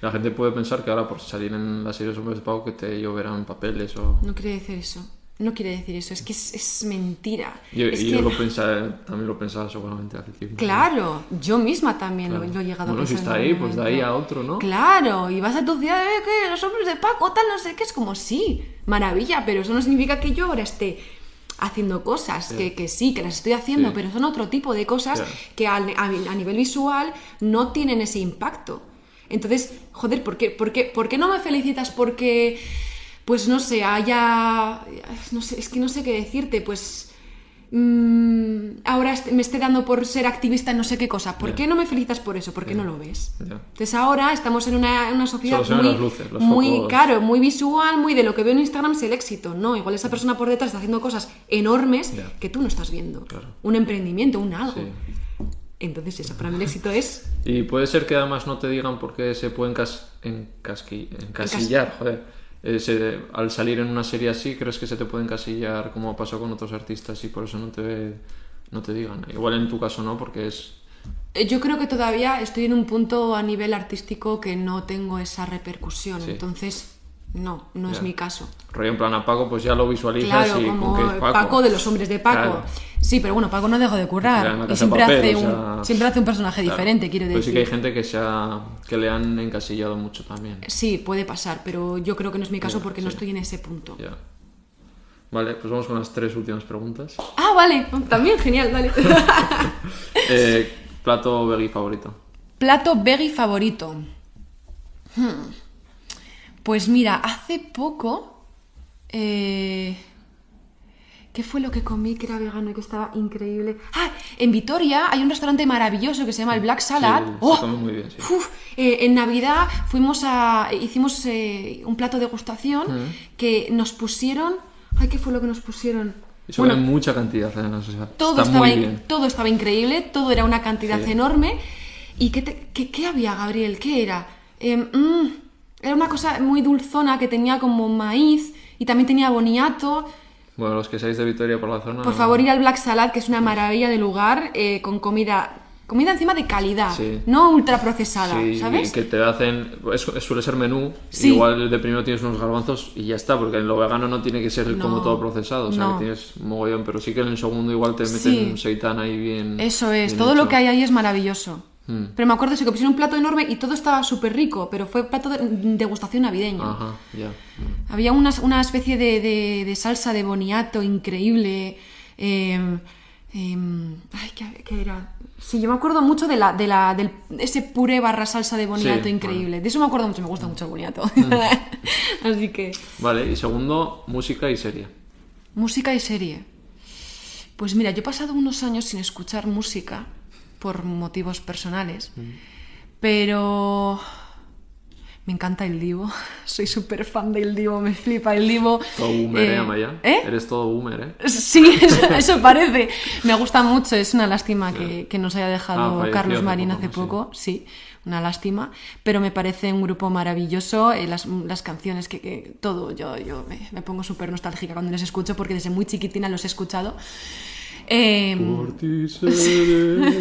La gente puede pensar que ahora por salir en las series Hombres de Pago que te lloverán papeles o... No quiere decir eso. No quiere decir eso. Es que es, es mentira. Yo, es y que- yo lo pensaba, también lo pensaba seguramente hace tiempo. Claro, yo misma también lo- Claro. lo, he llegado Bueno, a si pensar. está en ahí, pues de ahí a otro, ¿no? Claro, y vas a tu ciudad, eh, que los hombres de Paco, tal, no sé qué, es como sí, maravilla, pero eso no significa que yo ahora esté haciendo cosas, que, que sí, que las estoy haciendo, Sí. pero son otro tipo de cosas que a, a nivel visual no tienen ese impacto. Entonces, joder, ¿por qué, por qué, por qué no me felicitas porque, pues no sé, haya, no sé, es que no sé qué decirte, pues mm, ahora me esté dando por ser activista en no sé qué cosa. ¿Por qué no me felicitas por eso? ¿Por qué no lo ves? Entonces ahora estamos en una, sociedad muy, las luces, los muy focos. claro, muy visual, muy de lo que veo en Instagram es el éxito. No, igual esa persona por detrás está haciendo cosas enormes que tú no estás viendo. Claro. Un emprendimiento, un algo. Sí. Entonces eso, para mí el éxito es... Y puede ser que además no te digan por qué se pueden cas- encasqui- encasillar, joder. Eh, se- al salir en una serie así, ¿crees que se te puede encasillar como pasó con otros artistas y por eso no te, no te digan? Igual en tu caso no, porque es... Eh, Yo creo que todavía estoy en un punto a nivel artístico que no tengo esa repercusión. Sí. Entonces, no, no es Ya. mi caso. Rollo en plan a Paco, pues ya lo visualizas Claro, y como con que es Paco. Paco. de los hombres de Paco. Claro. Sí, pero bueno, Paco no dejó de currar. Y siempre, Papel, hace o un, sea, siempre hace un personaje Claro. diferente, quiero Pero decir. sí que hay gente que, se ha- que le han encasillado mucho también. Sí, puede pasar, pero yo creo que no es mi caso porque no estoy en ese punto. Ya. Vale, pues vamos con las tres últimas preguntas. Ah, vale, también genial, dale. Eh, plato veggie favorito. Plato veggie favorito. Hmm. Pues mira, hace poco. eh, ¿Qué fue lo que comí que era vegano y que estaba increíble? Ah, en Vitoria hay un restaurante maravilloso que se llama el Black Salad. Sí, ¡Oh! muy bien, sí. Uf, eh, en Navidad fuimos a. hicimos eh, un plato de degustación que nos pusieron Ay, ¿qué fue lo que nos pusieron? Eso Bueno, hay mucha cantidad, además. O sea, todo estaba, in- bien. todo estaba increíble, todo era una cantidad Sí. enorme. ¿Y qué, te- qué- qué había, Gabriel? ¿Qué era? Mm, era una cosa muy dulzona que tenía como maíz y también tenía boniato. Bueno, los que seáis de Vitoria por la zona. Por favor, ir al Black Salad, que es una maravilla de lugar, eh, con comida comida encima de calidad, Sí. no ultra procesada, Sí, ¿sabes? que te hacen. es- suele ser menú. Sí. Igual de primero tienes unos garbanzos y ya está, porque en lo vegano no tiene que ser como No, todo procesado. O sea, no. que tienes mogollón, pero sí que en el segundo igual te meten un seitán ahí bien. Eso es, bien todo hecho. lo que hay ahí es maravilloso. Mm. Pero me acuerdo eso, que pusieron un plato enorme y todo estaba súper rico, pero fue plato de degustación navideño. Ajá, ya. Había una, una especie de, de- de salsa de boniato increíble. eh, em, ay, ¿qué, qué era? Sí, yo me acuerdo mucho de la, de la, del ese puré barra salsa de boniato Sí, increíble. De eso me acuerdo mucho, me gusta mucho el boniato. Así que, Vale, y segundo, música y serie. música y serie. Pues mira, yo he pasado unos años sin escuchar música por motivos personales, pero me encanta el Divo. Soy súper fan del Divo, me flipa el Divo. Todo boomer, ¿eh, Eh, Amaya? ¿eh? Eres todo boomer, ¿eh? Sí, eso, eso parece. Me gusta mucho. Es una lástima que, que nos haya Ah, dejado falleció Carlos Marín hace poco. Sí, una lástima. Pero me parece un grupo maravilloso. eh, las, las canciones, que, que todo. Yo, yo me, me pongo súper nostálgica cuando les escucho porque desde muy chiquitina los he escuchado. Eh, Por ti seré.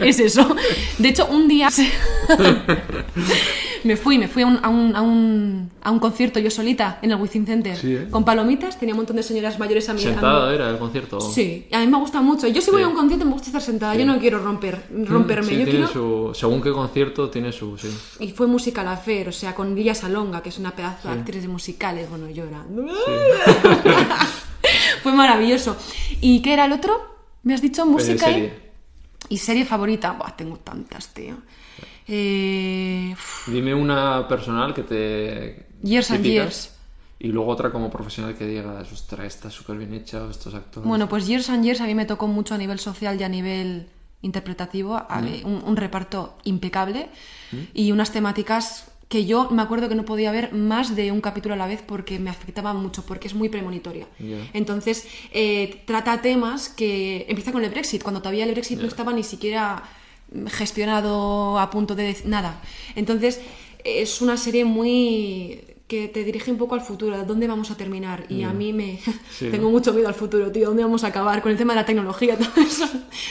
es eso. De hecho, un día me fui, me fui a un, a un, a un, a un concierto yo solita en el Within Center Sí, ¿eh? con palomitas. Tenía un montón de señoras mayores a mi a mi- Sentada era el concierto. Sí, a mí me gusta mucho. Yo si voy Sí. a un concierto me gusta estar sentada. Yo no quiero romper, romperme. Sí, yo tiene quiero... su, según qué concierto tiene su, sí. Y fue musical affair, o sea, con Lidia Salonga, que es una pedazo de actriz de musicales, bueno, llorando. fue maravilloso. ¿Y qué era el otro? ¿Me has dicho música? Eh, y- serie. Y serie favorita, Buah, tengo tantas, tío. Eh, Dime una personal que te. Years and Years. Y luego otra como profesional que digas, ostras, está súper bien hecha, estos actores. Bueno, pues Years and Years a mí me tocó mucho a nivel social y a nivel interpretativo, a- un, un reparto impecable y unas temáticas que yo me acuerdo que no podía ver más de un capítulo a la vez porque me afectaban mucho, porque es muy premonitoria. Entonces, eh, trata temas que empieza con el Brexit, cuando todavía el Brexit no estaba ni siquiera gestionado a punto de nada. Entonces, es una serie muy que te dirige un poco al futuro, dónde vamos a terminar. Y a mí me Sí, tengo ¿no? mucho miedo al futuro, tío, dónde vamos a acabar con el tema de la tecnología, todo eso.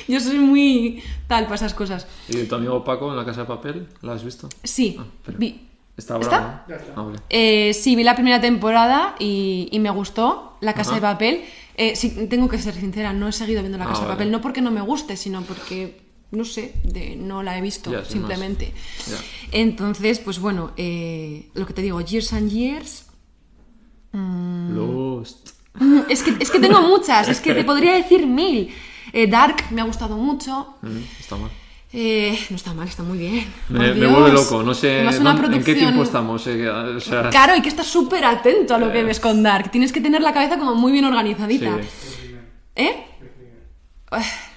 Yo soy muy tal para esas cosas. ¿Y tu amigo Paco en la casa de papel? ¿La has visto? Sí, Ah, pero- vi, Está ¿Está? bravo. ¿no? Ah, vale. Eh, sí, vi la primera temporada y, y me gustó La Casa Ajá. de Papel. Eh, sí, tengo que ser sincera, no he seguido viendo La Ah, Casa de. Papel, no porque no me guste, sino porque, no sé, de, no la he visto, simplemente. Entonces, pues bueno, eh, lo que te digo, Years and Years. Mm. Lost. Es que, es que tengo muchas, es que te podría decir mil. Eh, Dark me ha gustado mucho. Mm, está mal. Eh, no está mal, está muy bien. Me, me vuelve loco, no sé en qué tiempo estamos. eh, que, o sea, Claro, hay que estar súper atento a lo que ves con Dark. Tienes que tener la cabeza como muy bien organizadita. sí. ¿Eh?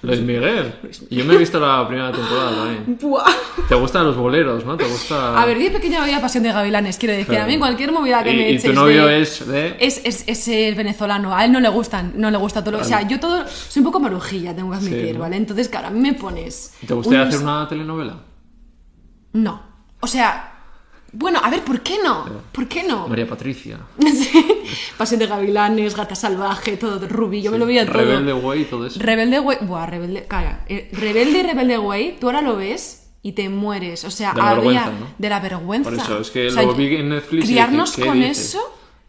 Luis Miguel. Yo me he visto la primera temporada también. Buah. ¿Te gustan los boleros, no? ¿Te gusta...? A ver, yo de pequeña había pasión de gavilanes, quiero decir. Claro. A mí cualquier movida que Y- me y eches tu novio de- es de- Es, es, es el venezolano, a él no le gustan, no le gusta todo. O sea, yo todo... Soy un poco marujilla, tengo que admitir, ¿no? ¿vale? Entonces, claro, a mí me pones... ¿Te gustaría unos- hacer una telenovela? No. O sea... Bueno, a ver, ¿por qué no? ¿Por qué no? María Patricia. Sí. Pasión de gavilanes, gata salvaje, todo rubí, yo me lo veía todo. Rebelde Way todo eso. Rebelde Way, buah, Rebelde, cara, eh, Rebelde y Rebelde Way, tú ahora lo ves y te mueres, o sea, De la había vergüenza, ¿no? de la vergüenza. Por eso, es que O sea, lo vi en Netflix y dije, Criarnos ¿qué con dices? eso,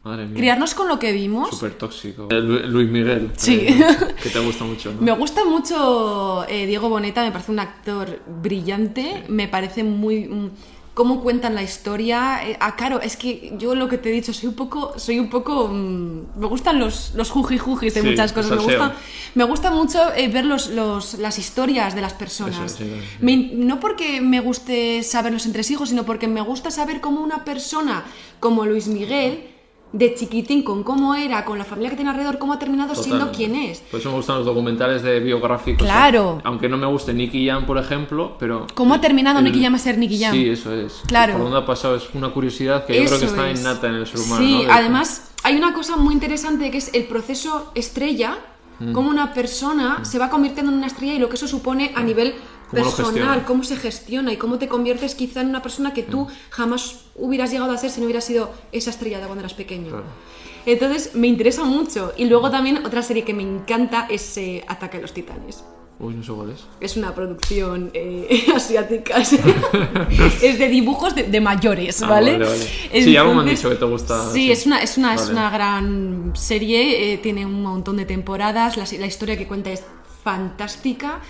Madre mía. criarnos con lo que vimos. Súper tóxico. Lu- Luis Miguel. Sí. eh, que te gusta mucho, ¿no? Me gusta mucho eh, Diego Boneta, me parece un actor brillante, me parece muy... cómo cuentan la historia. Eh, ah, claro, es que yo lo que te he dicho, soy un poco... Soy un poco mm, me gustan los, los jujijujis de Sí, muchas cosas. Me gusta, me gusta mucho eh, ver los, los- las historias de las personas. Eso, sí, sí. Me in- no porque me guste saber los entresijos, sino porque me gusta saber cómo una persona como Luis Miguel, de chiquitín, con cómo era, con la familia que tiene alrededor, cómo ha terminado siendo quien es. Por eso me gustan los documentales de biográficos. Claro. ¿eh? Aunque no me guste Nicky Jam, por ejemplo, pero... ¿Cómo ha terminado el- Nicky Jam a ser Nicky Jam? Sí, eso es. Claro. Por dónde ha pasado es una curiosidad que yo creo que está es. innata en el ser humano. Sí, además, hay una cosa muy interesante que es el proceso estrella, cómo una persona se va convirtiendo en una estrella y lo que eso supone a nivel ¿Cómo lo personal, cómo se gestiona y cómo te conviertes quizá en una persona que tú jamás hubieras llegado a ser si no hubieras sido esa estrella de cuando eras pequeño. Claro. Entonces me interesa mucho. Y luego también otra serie que me encanta es eh, Ataque a los Titanes. Uy, no sé cuál es. Es una producción eh, asiática. Es, de dibujos de, de mayores, Ah, ¿vale? vale, vale. Sí, algo me han dicho que te gusta, Sí, sí. Es, una, es, una, es una gran serie, eh, tiene un montón de temporadas, la, la historia que cuenta es fantástica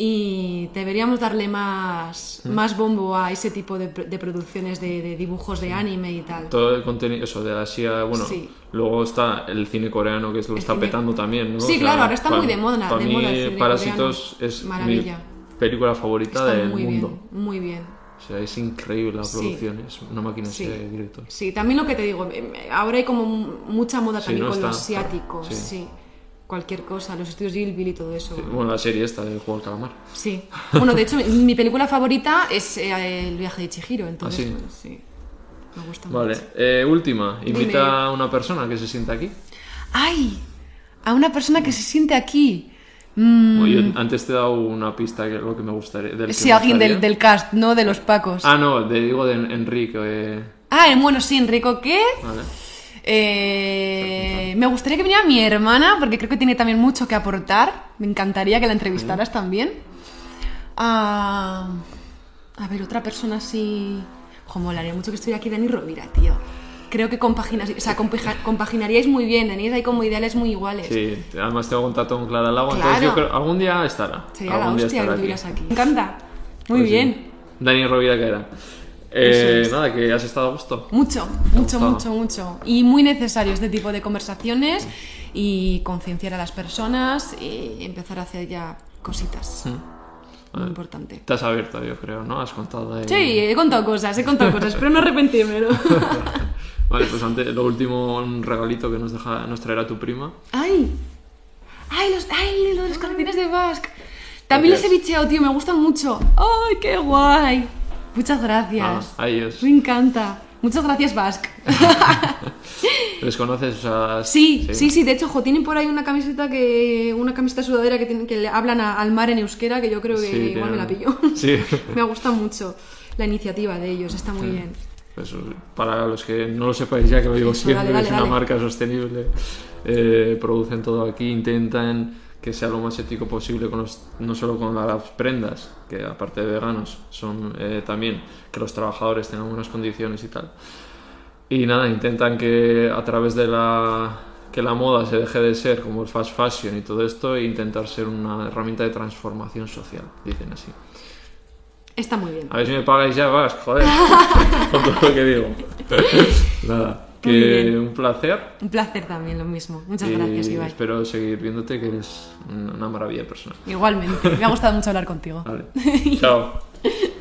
y deberíamos darle más, Mm. más bombo a ese tipo de, pr- de producciones de, de dibujos de anime y tal. Todo el contenido, eso, de Asia, bueno, Sí. luego está el cine coreano que lo El está cine- petando también, ¿no? Sí, claro, ahora está muy de moda- Para de mí, moda el cine Parásitos coreano. es Maravilla. mi película favorita Está del muy mundo. bien, muy bien. O sea, es increíble la Sí. producción, es una máquina Sí. de director. Sí, también lo que te digo, em, ahora hay como mucha moda también ¿no? con lo asiático, sí. Cualquier cosa, los estudios Gilby y todo eso. Sí, Bueno, la serie esta del juego del calamar. Sí. Bueno, de hecho, mi- película favorita es eh, El viaje de Chihiro, entonces, ¿Ah, sí? bueno, sí. Me gusta Vale, mucho. eh, última. Invita Dime. a una persona que se sienta aquí. ¡Ay! A una persona que se siente aquí. Mm, Bueno, yo antes te he dado una pista que lo que me gustaría. Del sí, alguien del, del cast, ¿no? De los Pacos. Ah, no, te digo de Enrique. eh, Ah, bueno, sí, Enrico, ¿qué? Vale. Eh, me gustaría que viniera mi hermana, porque creo que tiene también mucho que aportar. Me encantaría que la entrevistaras también. Ah, a ver, otra persona así. Ojo, molaría mucho que estuviera aquí Dani Rovira, tío. Creo que compaginas, o sea, compaginaríais muy bien, tenéis ahí como ideales muy iguales. Sí, además tengo contacto con Clara Lago, Claro. entonces yo creo algún día estará. Sería la algún día hostia que estará lo tuvieras aquí. Me encanta. Muy Pues sí. bien. Dani Rovira que era. Eh, es. Nada, que has estado a gusto. Mucho, mucho, mucho, mucho. Y muy necesario este tipo de conversaciones y concienciar a las personas y empezar a hacer ya cositas. Muy importante. Te has abierto, yo creo, ¿no? Has contado ahí. Sí, he contado cosas, he contado cosas, espero no arrepentirme, ¿no? Vale, pues antes, lo último, un regalito que nos, deja, nos traerá tu prima. ¡Ay! ¡Ay, los, ay, los calcetines de Basque! También los he bicheado, tío, me gustan mucho. ¡Ay, qué guay! Muchas Ah, gracias. a ellos. Me encanta. Muchas gracias, Basque. ¿Les conoces? O sea, Sí, sí, sí, de hecho, jo, tienen por ahí una camiseta que una camiseta sudadera que, tienen, que le hablan a- al mar en euskera que yo creo que Sí, igual me la pillo. Sí. me gusta mucho la iniciativa de ellos, está muy bien. Pues, para los que no lo sepáis ya que lo digo siempre, dale, dale, es una dale. marca sostenible. Eh, producen todo aquí, intentan que sea lo más ético posible, con los- no solo con las prendas, que aparte de veganos, son eh, también que los trabajadores tengan buenas condiciones y tal. Y nada, intentan que a través de la que la moda se deje de ser como el fast fashion y todo esto e intentar ser una herramienta de transformación social, dicen así. Está muy bien. A ver si me pagáis ya, vas, joder. Con todo lo que digo. Nada, que un placer. Un placer también, lo mismo. Muchas y gracias, Ibai. espero seguir viéndote, que eres una maravilla de persona. Igualmente, me ha gustado mucho hablar contigo. Vale. Chao.